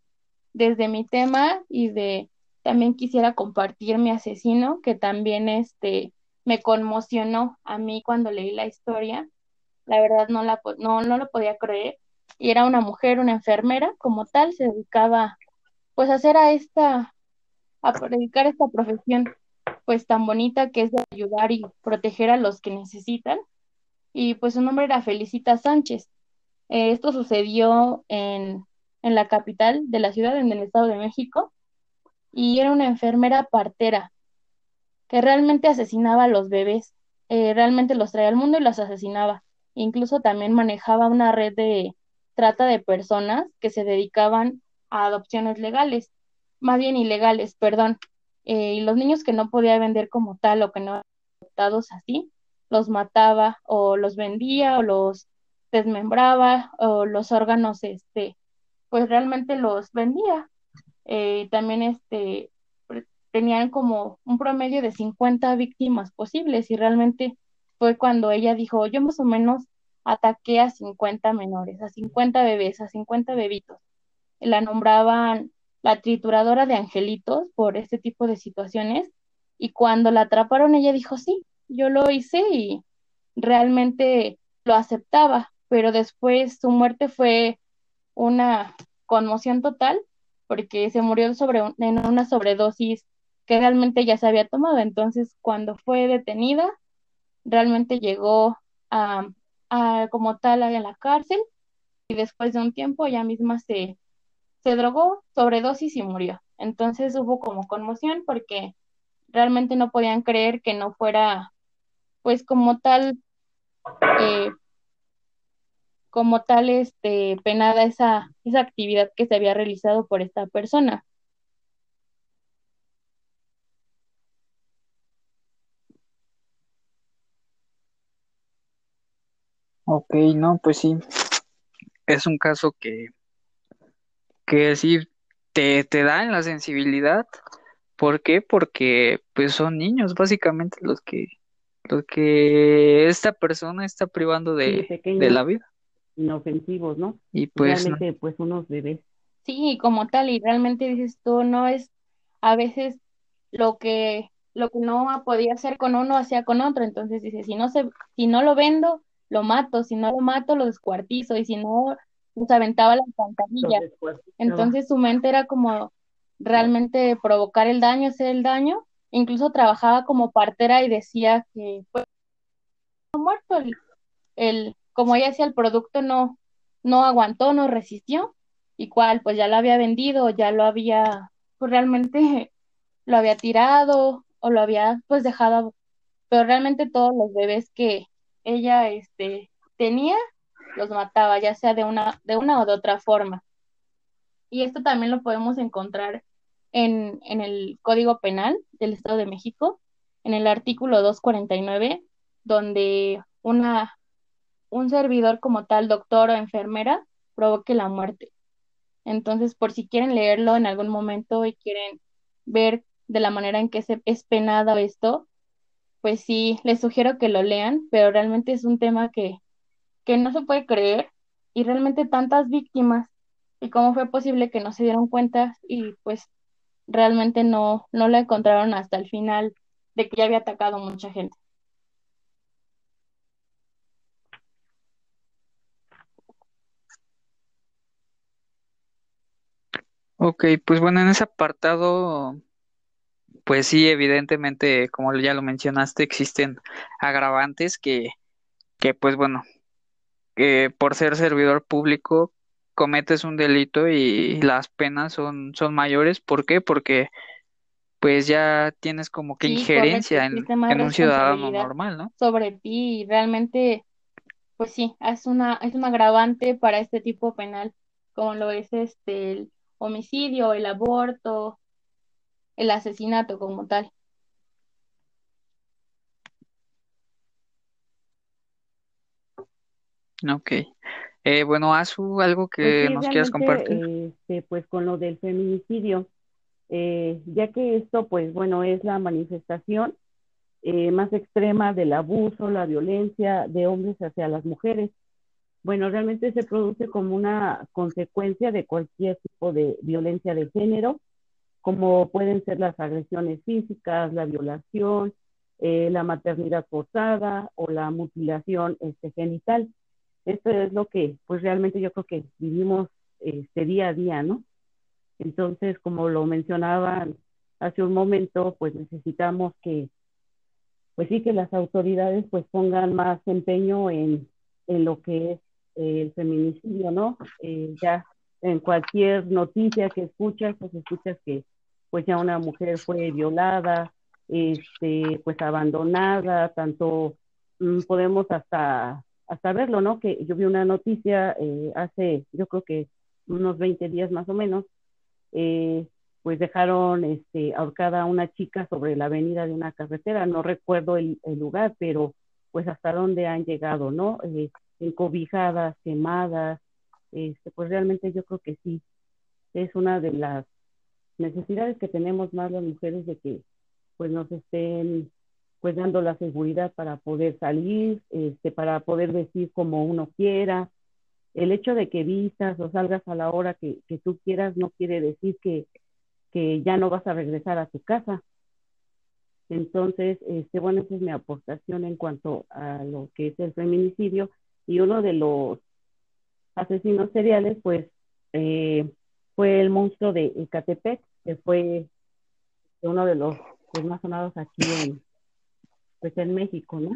desde mi tema y de también quisiera compartir mi asesino, que también este, me conmocionó a mí cuando leí la historia. La verdad no, la, no, no lo podía creer. Y era una mujer, una enfermera, como tal, se dedicaba pues a hacer a esta, a predicar esta profesión pues tan bonita que es de ayudar y proteger a los que necesitan. Y pues su nombre era Felicita Sánchez. Eh, esto sucedió en, en la capital de la ciudad, en el Estado de México, y era una enfermera partera que realmente asesinaba a los bebés, eh, realmente los traía al mundo y los asesinaba. Incluso también manejaba una red de trata de personas que se dedicaban a adopciones legales, más bien ilegales, perdón. Eh, y los niños que no podía vender como tal o que no eran adoptados así, los mataba o los vendía o los desmembraba o los órganos, este, pues realmente los vendía. Eh, también este, tenían como un promedio de 50 víctimas posibles y realmente fue cuando ella dijo, yo más o menos ataqué a 50 menores, a 50 bebés, a 50 bebitos. La nombraban la trituradora de angelitos por este tipo de situaciones y cuando la atraparon ella dijo, sí, yo lo hice y realmente lo aceptaba, pero después su muerte fue una conmoción total porque se murió sobre en una sobredosis que realmente ya se había tomado. Entonces, cuando fue detenida, realmente llegó a, como tal a la cárcel y después de un tiempo ella misma se, se drogó, sobredosis y murió. Entonces hubo como conmoción porque realmente no podían creer que no fuera, pues como tal, eh, como tal este, penada esa, esa actividad que se había realizado por esta persona. Ok, no, pues sí, es un caso que, que sí te, te da en la sensibilidad. ¿Por qué? Porque pues son niños básicamente los que, los que esta persona está privando Sí, de, de la vida. inofensivos, ¿no? Y pues no. Realmente, pues unos bebés. Sí, como tal, y realmente dices tú, no es a veces lo que, lo que no podía hacer con uno, hacía con otro. Entonces dice, si no se, si no lo vendo, lo mato, si no lo mato, lo descuartizo, y si no, pues aventaba la Los alcantarilla. Entonces su mente era como realmente provocar el daño, hacer el daño. Incluso trabajaba como partera y decía que pues muerto el, el, como ella decía, el producto no, no aguantó, no resistió, y cual, pues ya lo había vendido, ya lo había, pues realmente lo había tirado o lo había pues dejado, pero realmente todos los bebés que ella este tenía los mataba, ya sea de una, de una o de otra forma. Y esto también lo podemos encontrar en, en el Código Penal del Estado de México, en el artículo 249, donde una, un servidor como tal, doctor o enfermera, provoque la muerte. Entonces, por si quieren leerlo en algún momento y quieren ver de la manera en que se, es penado esto, pues sí, les sugiero que lo lean, pero realmente es un tema que, que no se puede creer y realmente tantas víctimas y cómo fue posible que no se dieron cuenta y pues realmente no, no la encontraron hasta el final de que ya había atacado mucha gente. Ok, pues bueno, en ese apartado, pues sí, evidentemente, como ya lo mencionaste, existen agravantes que, que pues bueno, que por ser servidor público cometes un delito y las penas son, son mayores. ¿Por qué? Porque pues ya tienes como que Sí, correcto, injerencia en, en un ciudadano normal, ¿no? sobre ti y realmente, pues sí, es una, es un agravante para este tipo penal, como lo es este el homicidio, el aborto, el asesinato como tal. Ok. Eh, bueno, Azu, algo Pues que sí, nos quieras compartir. este, pues con lo del feminicidio, eh, ya que esto, pues bueno, es la manifestación eh, más extrema del abuso, la violencia de hombres hacia las mujeres. Bueno, realmente se produce como una consecuencia de cualquier tipo de violencia de género, como pueden ser las agresiones físicas, la violación, eh, la maternidad forzada o la mutilación este, genital. Esto es lo que, pues realmente yo creo que vivimos este día a día, ¿no? Entonces, como lo mencionaban hace un momento, pues necesitamos que, pues sí, que las autoridades pues pongan más empeño en, en lo que es eh, el feminicidio, ¿no? Eh, ya en cualquier noticia que escuchas, pues escuchas que pues ya una mujer fue violada, este, pues abandonada, tanto mm, podemos hasta, hasta verlo, ¿no? Que yo vi una noticia eh, hace, yo creo que unos 20 días más o menos, eh, pues dejaron este, ahorcada a una chica sobre la avenida de una carretera, no recuerdo el, el lugar, pero pues hasta dónde han llegado, ¿no? Eh, encobijadas, quemadas, este, pues realmente yo creo que sí, es una de las necesidades que tenemos más las mujeres de que pues nos estén pues dando la seguridad para poder salir, este, para poder vestir como uno quiera. El hecho de que vistas o salgas a la hora que, que tú quieras no quiere decir que, que ya no vas a regresar a tu casa. Entonces, este, bueno, esa es mi aportación en cuanto a lo que es el feminicidio. Y uno de los asesinos seriales, pues, eh, fue el monstruo de Ecatepec, que fue uno de los más sonados aquí en, pues, en México, ¿no?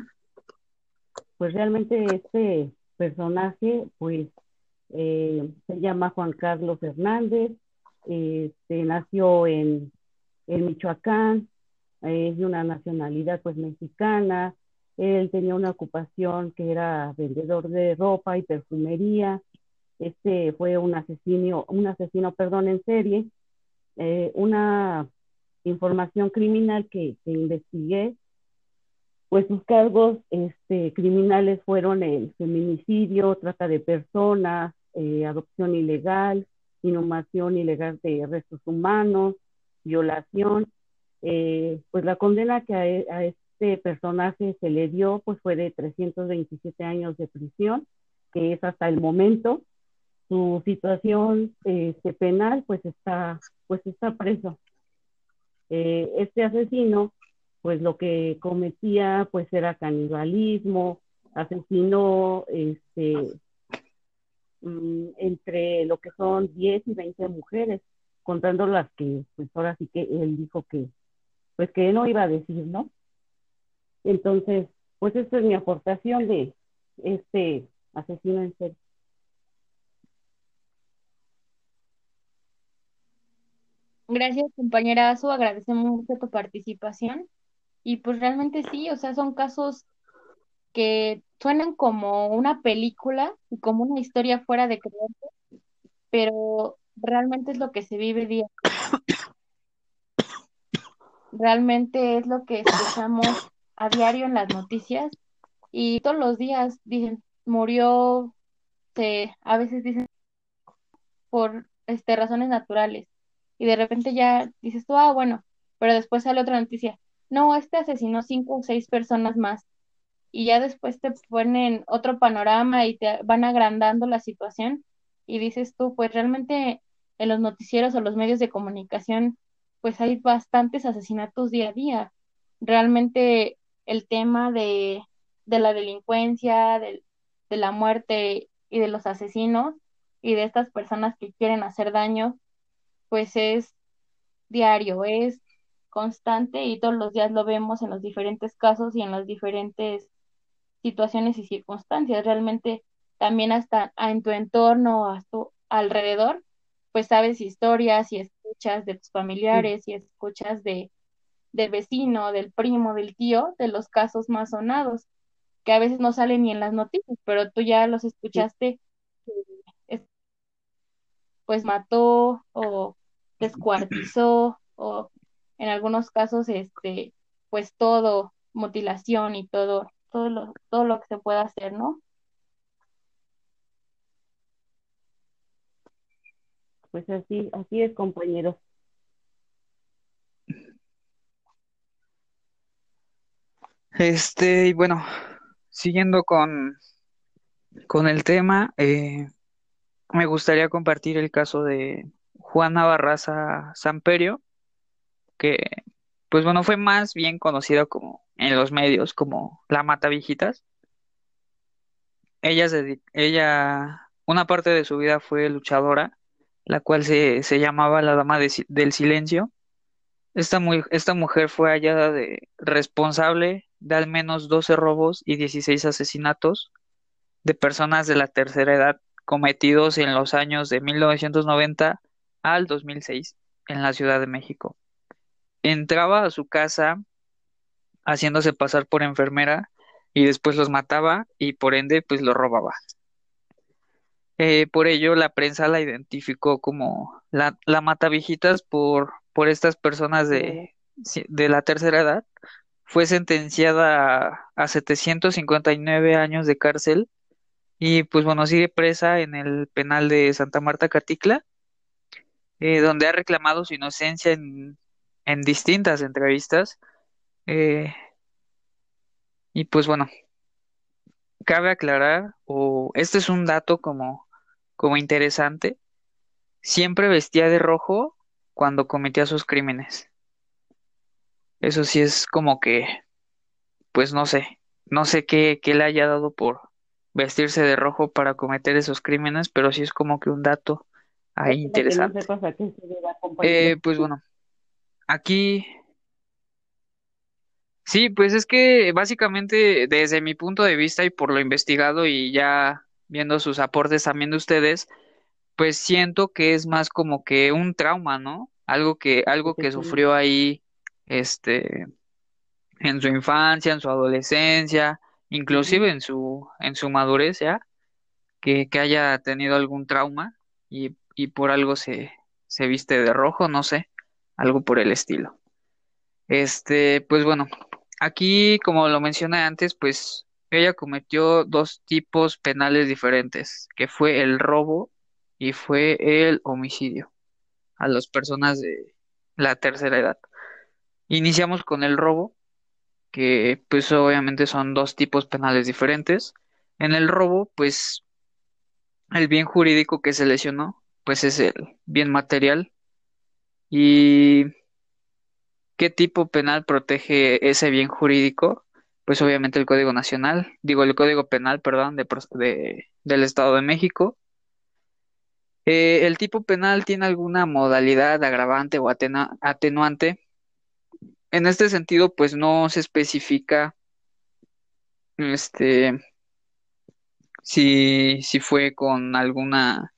Pues realmente este personaje, pues, eh, se llama Juan Carlos Hernández, este, nació en, en Michoacán, es de una nacionalidad pues mexicana, Él tenía una ocupación que era vendedor de ropa y perfumería. Este fue un asesino, un asesino, perdón, en serie. Eh, una información criminal que, investigué pues sus cargos este, criminales fueron el feminicidio, trata de personas, eh, adopción ilegal, inhumación ilegal de restos humanos, violación. Eh, pues la condena que a, este personaje se le dio pues fue de 327 años de prisión, que es hasta el momento. Su situación este, penal pues está, pues está preso. Eh, este asesino pues lo que cometía pues era canibalismo, asesinó este mm, entre lo que son 10 y 20 mujeres, contando las que pues ahora sí que él dijo que pues que no iba a decir, ¿no? Entonces, pues esta es mi aportación de este asesino en serio. Gracias, compañera Azu, agradecemos mucho tu participación. Y pues realmente sí, o sea, son casos que suenan como una película y como una historia fuera de creer, pero realmente es lo que se vive día a día. Realmente es lo que escuchamos a diario en las noticias y todos los días dicen, murió, se, a veces dicen por este, razones naturales y de repente ya dices tú, ah, bueno, pero después sale otra noticia, no, este asesinó cinco o seis personas más. Y ya después te ponen otro panorama y te van agrandando la situación y dices tú, pues realmente en los noticieros o los medios de comunicación, pues hay bastantes asesinatos día a día. Realmente el tema de, de la delincuencia, de, de la muerte y de los asesinos y de estas personas que quieren hacer daño, pues es diario, es constante y todos los días lo vemos en los diferentes casos y en las diferentes situaciones y circunstancias. Realmente también hasta en tu entorno, a tu alrededor, pues sabes historias y escuchas de tus familiares y escuchas de del vecino, del primo, del tío, de los casos más sonados, que a veces no salen ni en las noticias, pero tú ya los escuchaste, pues mató o descuartizó o en algunos casos, este, pues todo, mutilación y todo, todo lo, todo lo que se pueda hacer, ¿no? Pues así, así es, compañeros. Este, y bueno, siguiendo con, con el tema, eh, me gustaría compartir el caso de Juana Barraza Samperio, que, pues bueno, fue más bien conocida como en los medios como la Matavijitas. Ella, se, ella, una parte de su vida fue luchadora, la cual se, se llamaba la Dama del Silencio. Esta, muy, esta mujer fue hallada de responsable de al menos 12 robos y 16 asesinatos de personas de la tercera edad cometidos en los años de 1990 al 2006 en la Ciudad de México entraba a su casa haciéndose pasar por enfermera y después los mataba y por ende pues los robaba. Eh, por ello la prensa la identificó como la, la matavijitas por, por estas personas de, de la tercera edad. Fue sentenciada a, a 759 años de cárcel y pues bueno, sigue presa en el penal de Santa Marta Catitla, eh, donde ha reclamado su inocencia en en distintas entrevistas. Eh, y pues bueno, cabe aclarar, o este es un dato como, como interesante, siempre vestía de rojo cuando cometía sus crímenes. Eso sí es como que, pues no sé, no sé qué, qué le haya dado por vestirse de rojo para cometer esos crímenes, pero sí es como que un dato ahí interesante. eh, pues bueno, Aquí, sí, pues es que básicamente desde mi punto de vista y por lo investigado y ya viendo sus aportes también de ustedes, pues siento que es más como que un trauma, ¿no? Algo que, algo que sufrió ahí, este, en su infancia, en su adolescencia. Inclusive en su, en su madurez ya, que, que haya tenido algún trauma y, y por algo se, se viste de rojo, no sé, algo por el estilo. Este, pues bueno, aquí, como lo mencioné antes, pues ella cometió dos tipos penales diferentes, que fue el robo y fue el homicidio a las personas de la tercera edad. Iniciamos con el robo, que pues obviamente son dos tipos penales diferentes. En el robo, pues el bien jurídico que se lesionó, pues es el bien material. ¿Y qué tipo penal protege ese bien jurídico? Pues obviamente el Código Nacional, digo el Código Penal, perdón, de, del Estado de México. Eh, ¿el tipo penal tiene alguna modalidad agravante o atenuante? En este sentido, pues no se especifica este si, si fue con alguna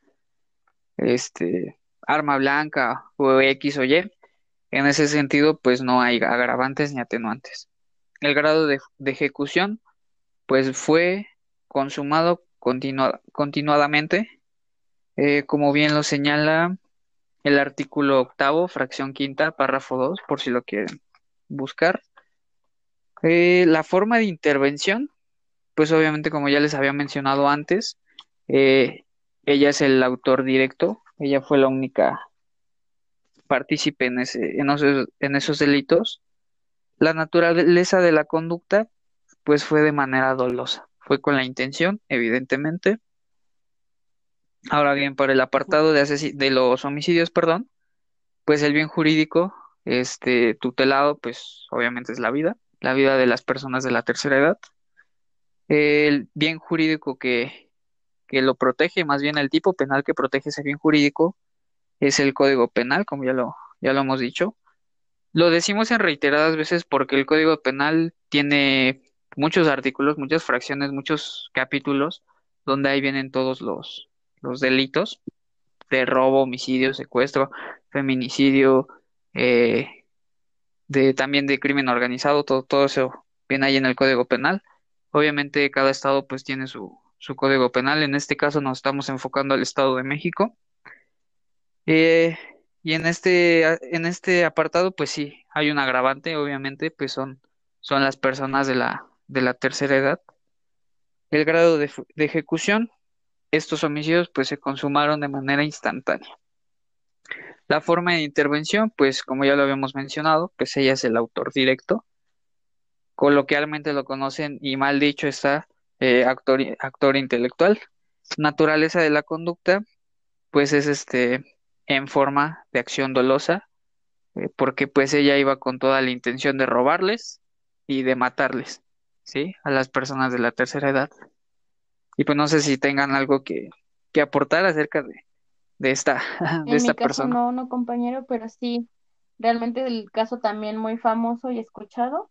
este arma blanca o X o Y. En ese sentido, pues no hay agravantes ni atenuantes. El grado de, ejecución, pues fue consumado continua- continuadamente, eh, como bien lo señala el artículo octavo, fracción quinta, párrafo 2, por si lo quieren buscar. Eh, la forma de intervención, pues obviamente como ya les había mencionado antes, eh, ella es el autor directo, ella fue la única partícipe en ese, en esos, en esos delitos. La naturaleza de la conducta, pues fue de manera dolosa, fue con la intención, evidentemente. Ahora bien, por el apartado de, de los homicidios, perdón, pues el bien jurídico, este, tutelado, pues obviamente es la vida, la vida de las personas de la tercera edad. El bien jurídico que, que lo protege, más bien el tipo penal que protege ese bien jurídico, es el Código Penal, como ya lo, ya lo hemos dicho. Lo decimos en reiteradas veces porque el Código Penal tiene muchos artículos, muchas fracciones, muchos capítulos, donde ahí vienen todos los, los delitos de robo, homicidio, secuestro, feminicidio, eh, de también de crimen organizado, todo, todo eso viene ahí en el Código Penal. Obviamente cada estado pues tiene su, su Código Penal. En este caso nos estamos enfocando al Estado de México. Eh, y en este, en este apartado, pues sí, hay un agravante, obviamente, pues son, son las personas de la, de la tercera edad. El grado de, de ejecución, estos homicidios pues se consumaron de manera instantánea. La forma de intervención, pues como ya lo habíamos mencionado, pues ella es el autor directo. Coloquialmente lo conocen y mal dicho está eh, actor, actor intelectual. Naturaleza de la conducta, pues es este en forma de acción dolosa eh, porque pues ella iba con toda la intención de robarles y de matarles, ¿sí? A las personas de la tercera edad. Y pues no sé si tengan algo que, que aportar acerca de, de esta, de En esta mi caso persona. no, no compañero, pero sí, realmente el caso también muy famoso y escuchado.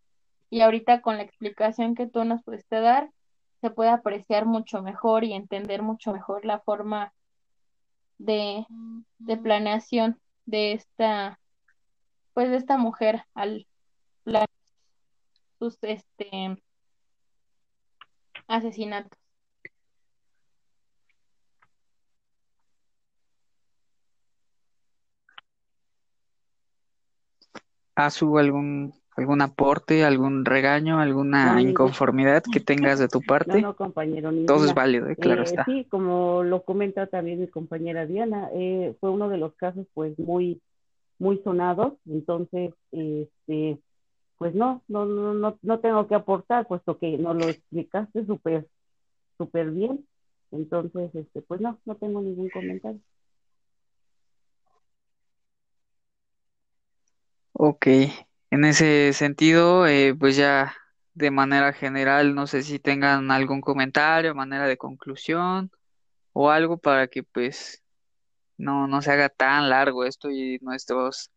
Y ahorita con la explicación que tú nos pudiste dar, se puede apreciar mucho mejor y entender mucho mejor la forma de, de planeación de esta, pues de esta mujer al planear sus este asesinatos. ¿Has su algún, algún aporte, algún regaño, No, alguna ningún, inconformidad que tengas de tu no, parte? no, compañero, Todo es ninguna. válido, eh, claro Eh, está. sí, como lo comenta también mi compañera Diana, eh, fue uno de los casos pues muy, muy sonados, entonces, este, pues no, no, no, no, no tengo que aportar, puesto que nos lo explicaste súper, súper bien, entonces, este, pues no, no tengo ningún comentario. Ok, en ese sentido, eh, pues ya de manera general, no sé si tengan algún comentario, manera de conclusión o algo para que pues no, no se haga tan largo esto y nuestros,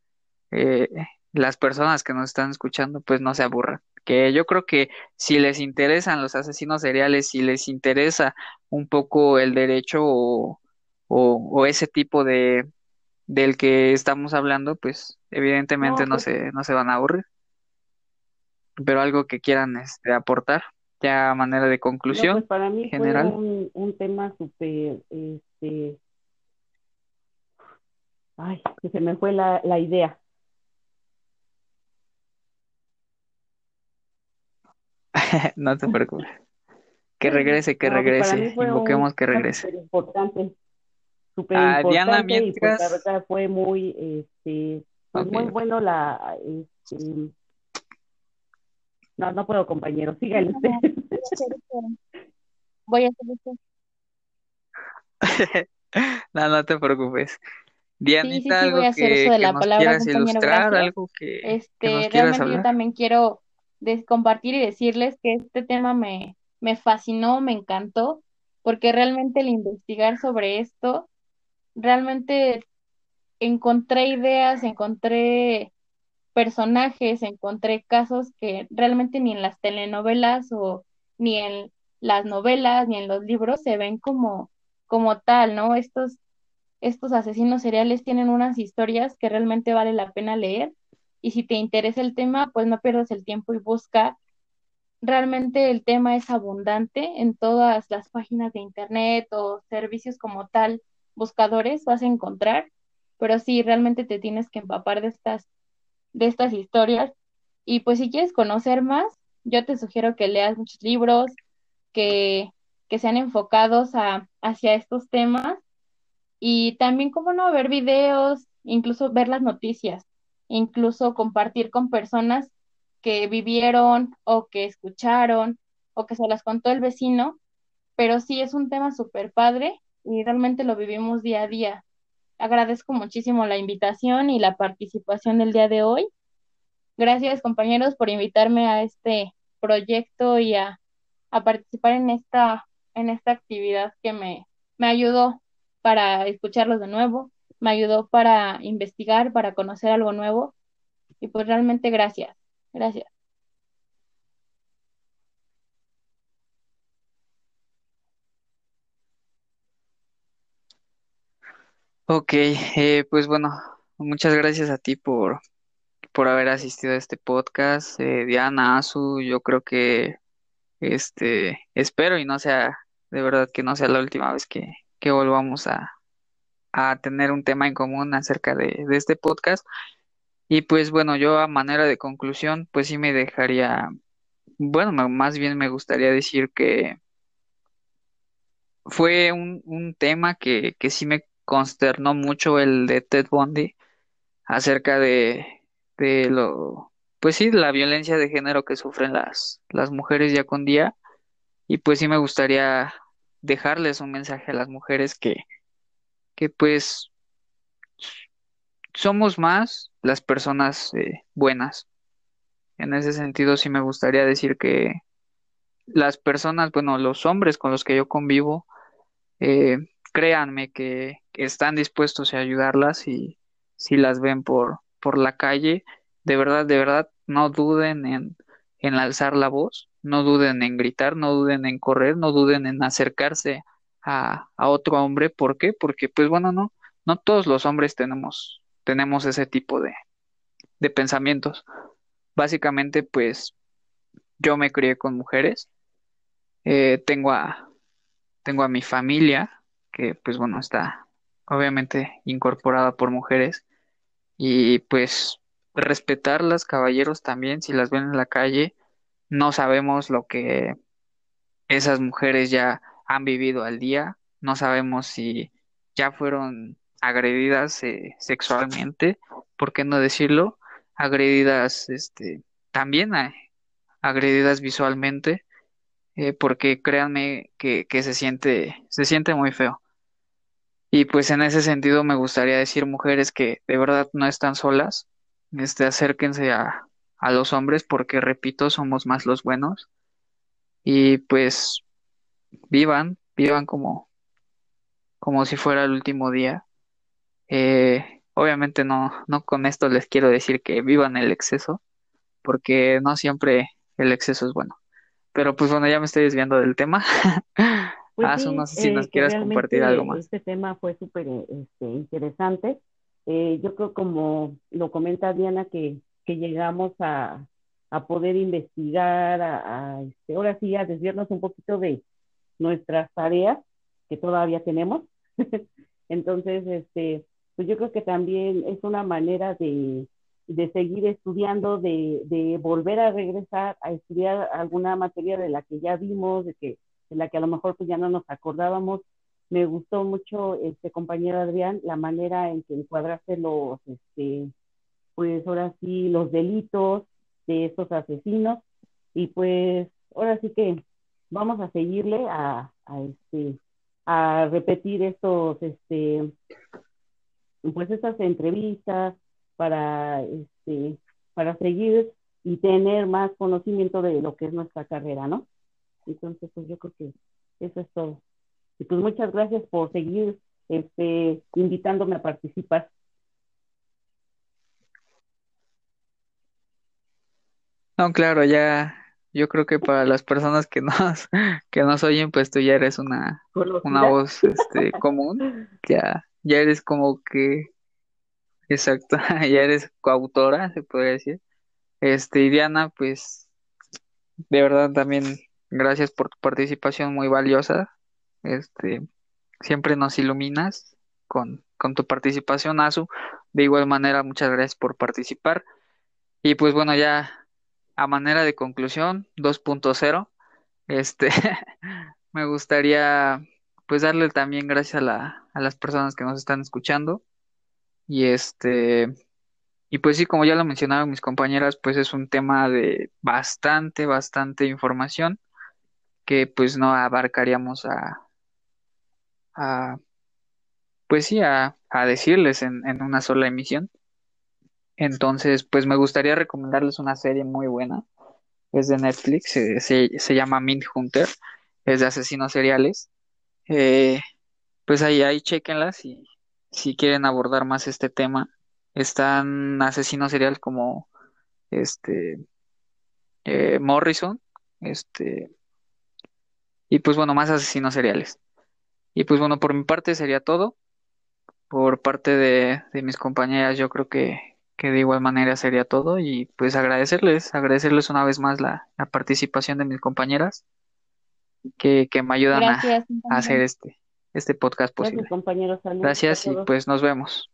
eh, las personas que nos están escuchando pues no se aburran. Que yo creo que si les interesan los asesinos seriales, si les interesa un poco el derecho o, o, o ese tipo de del que estamos hablando, pues evidentemente No, no pues se, no se van a aburrir. pero algo que quieran este, aportar, ya a manera de No, pues conclusión para mí fue general. un, un tema súper, este, ay, que se me fue la, la idea. No te preocupes. Que regrese, que pues regrese. fue Invoquemos que regrese. importante, súper Ah, Diana, importante y pues la verdad fue muy, este, pues muy bueno la, este, no, no puedo compañero, síganle No, voy a hacer esto. No, no te preocupes. Sí, sí, Dianita, sí, voy a hacer eso de la palabra, compañero, gracias. algo que, Este, realmente yo también quiero compartir y decirles que este tema me, me fascinó, me encantó, porque realmente el investigar sobre esto, realmente encontré ideas, encontré personajes, encontré casos que realmente ni en las telenovelas o ni en las novelas ni en los libros se ven como, como tal, ¿no? Estos, estos asesinos seriales tienen unas historias que realmente vale la pena leer y si te interesa el tema, pues no pierdas el tiempo y busca. Realmente el tema es abundante en todas las páginas de internet o servicios como tal, buscadores vas a encontrar, pero sí, realmente te tienes que empapar de estas de estas historias. Y pues si quieres conocer más, yo te sugiero que leas muchos libros que, que sean enfocados a, hacia estos temas. Y también, cómo no, ver videos, incluso ver las noticias, incluso compartir con personas que vivieron o que escucharon o que se las contó el vecino, pero sí es un tema súper padre y realmente lo vivimos día a día. Agradezco muchísimo la invitación y la participación del día de hoy. Gracias, compañeros, por invitarme a este proyecto y a, a participar en esta, en esta actividad que me, me ayudó para escucharlos de nuevo, me ayudó para investigar, para conocer algo nuevo. Y pues realmente gracias. Gracias. Ok, eh, pues bueno, muchas gracias a ti por, por haber asistido a este podcast. Eh, Diana, Azu, yo creo que este, espero y no sea, de verdad que no sea la última vez que, que volvamos a, a tener un tema en común acerca de, de este podcast. Y pues bueno, yo a manera de conclusión, pues sí me dejaría, bueno, más bien me gustaría decir que fue un, un tema que, que sí me consternó mucho el de Ted Bundy acerca de, de lo, pues sí, la violencia de género que sufren las, las mujeres ya con día. Y pues sí me gustaría dejarles un mensaje a las mujeres que, que pues somos más las personas eh, buenas. En ese sentido sí me gustaría decir que las personas, bueno, los hombres con los que yo convivo, eh, créanme que están dispuestos a ayudarlas y si las ven por, por la calle, de verdad, de verdad, no duden en, en alzar la voz, no duden en gritar, no duden en correr, no duden en acercarse a, a otro hombre. ¿Por qué? Porque, pues bueno, no, no todos los hombres tenemos, tenemos ese tipo de, de pensamientos. Básicamente, pues yo me crié con mujeres, eh, tengo a, tengo a mi familia, que pues bueno, está obviamente incorporada por mujeres, y pues respetarlas, caballeros también, si las ven en la calle, no sabemos lo que esas mujeres ya han vivido al día, no sabemos si ya fueron agredidas eh, sexualmente, ¿por qué no decirlo? Agredidas, este, también eh, agredidas visualmente, eh, porque créanme que, que se siente, se siente muy feo. Y pues en ese sentido me gustaría decir, mujeres, que de verdad no están solas, este, acérquense a, a los hombres, porque repito, somos más los buenos, y pues vivan, vivan como, como si fuera el último día. Eh, obviamente no, no con esto les quiero decir que vivan el exceso, porque no siempre el exceso es bueno. Pero pues bueno, ya me estoy desviando del tema. Pues Azu, sí, no sé si nos eh, que quieras compartir algo más. este tema fue súper este, interesante. Eh, yo creo como lo comenta Diana que, que llegamos a, a poder investigar, a, este, ahora sí, a desviarnos un poquito de nuestras tareas que todavía tenemos. Entonces, este, pues yo creo que también es una manera de, de seguir estudiando, de, de, volver a regresar a estudiar alguna materia de la que ya vimos, de que de la que a lo mejor pues ya no nos acordábamos. Me gustó mucho, este compañero Adrián, la manera en que encuadraste los, este, pues ahora sí, los delitos de estos asesinos y pues ahora sí que vamos a seguirle a, a este a repetir estos este pues estas entrevistas para este para seguir y tener más conocimiento de lo que es nuestra carrera, ¿no? Entonces, pues yo creo que eso es todo. Y pues muchas gracias por seguir este invitándome a participar. No, claro, ya yo creo que para las personas que nos que nos oyen, pues tú ya eres una una voz este común, ya ya eres como que exacto, ya eres coautora, se podría decir. Este, y Diana, pues de verdad también gracias por tu participación muy valiosa. Este, siempre nos iluminas con con tu participación, Azu. De igual manera, muchas gracias por participar. Y pues bueno, ya a manera de conclusión, 2.0, este, me gustaría pues darle también gracias a, la, a las personas que nos están escuchando. Y este, y pues sí, como ya lo mencionaron mis compañeras, pues es un tema de bastante, bastante información que pues no abarcaríamos a, pues sí, a, a decirles en, en una sola emisión. Entonces, pues me gustaría recomendarles una serie muy buena. Es de Netflix, se, se, llama Mint Hunter, es de asesinos seriales. Eh, pues ahí, ahí chequenla si, si quieren abordar más este tema. Están asesinos seriales como este eh, Morrison, este, y pues bueno, más asesinos seriales. Y pues bueno, por mi parte sería todo. Por parte de, de mis compañeras, yo creo que que de igual manera sería todo y pues agradecerles, agradecerles una vez más la, participación de mis compañeras que, que me ayudan a, hacer este, este podcast posible. Gracias, compañeros. Gracias y pues nos vemos.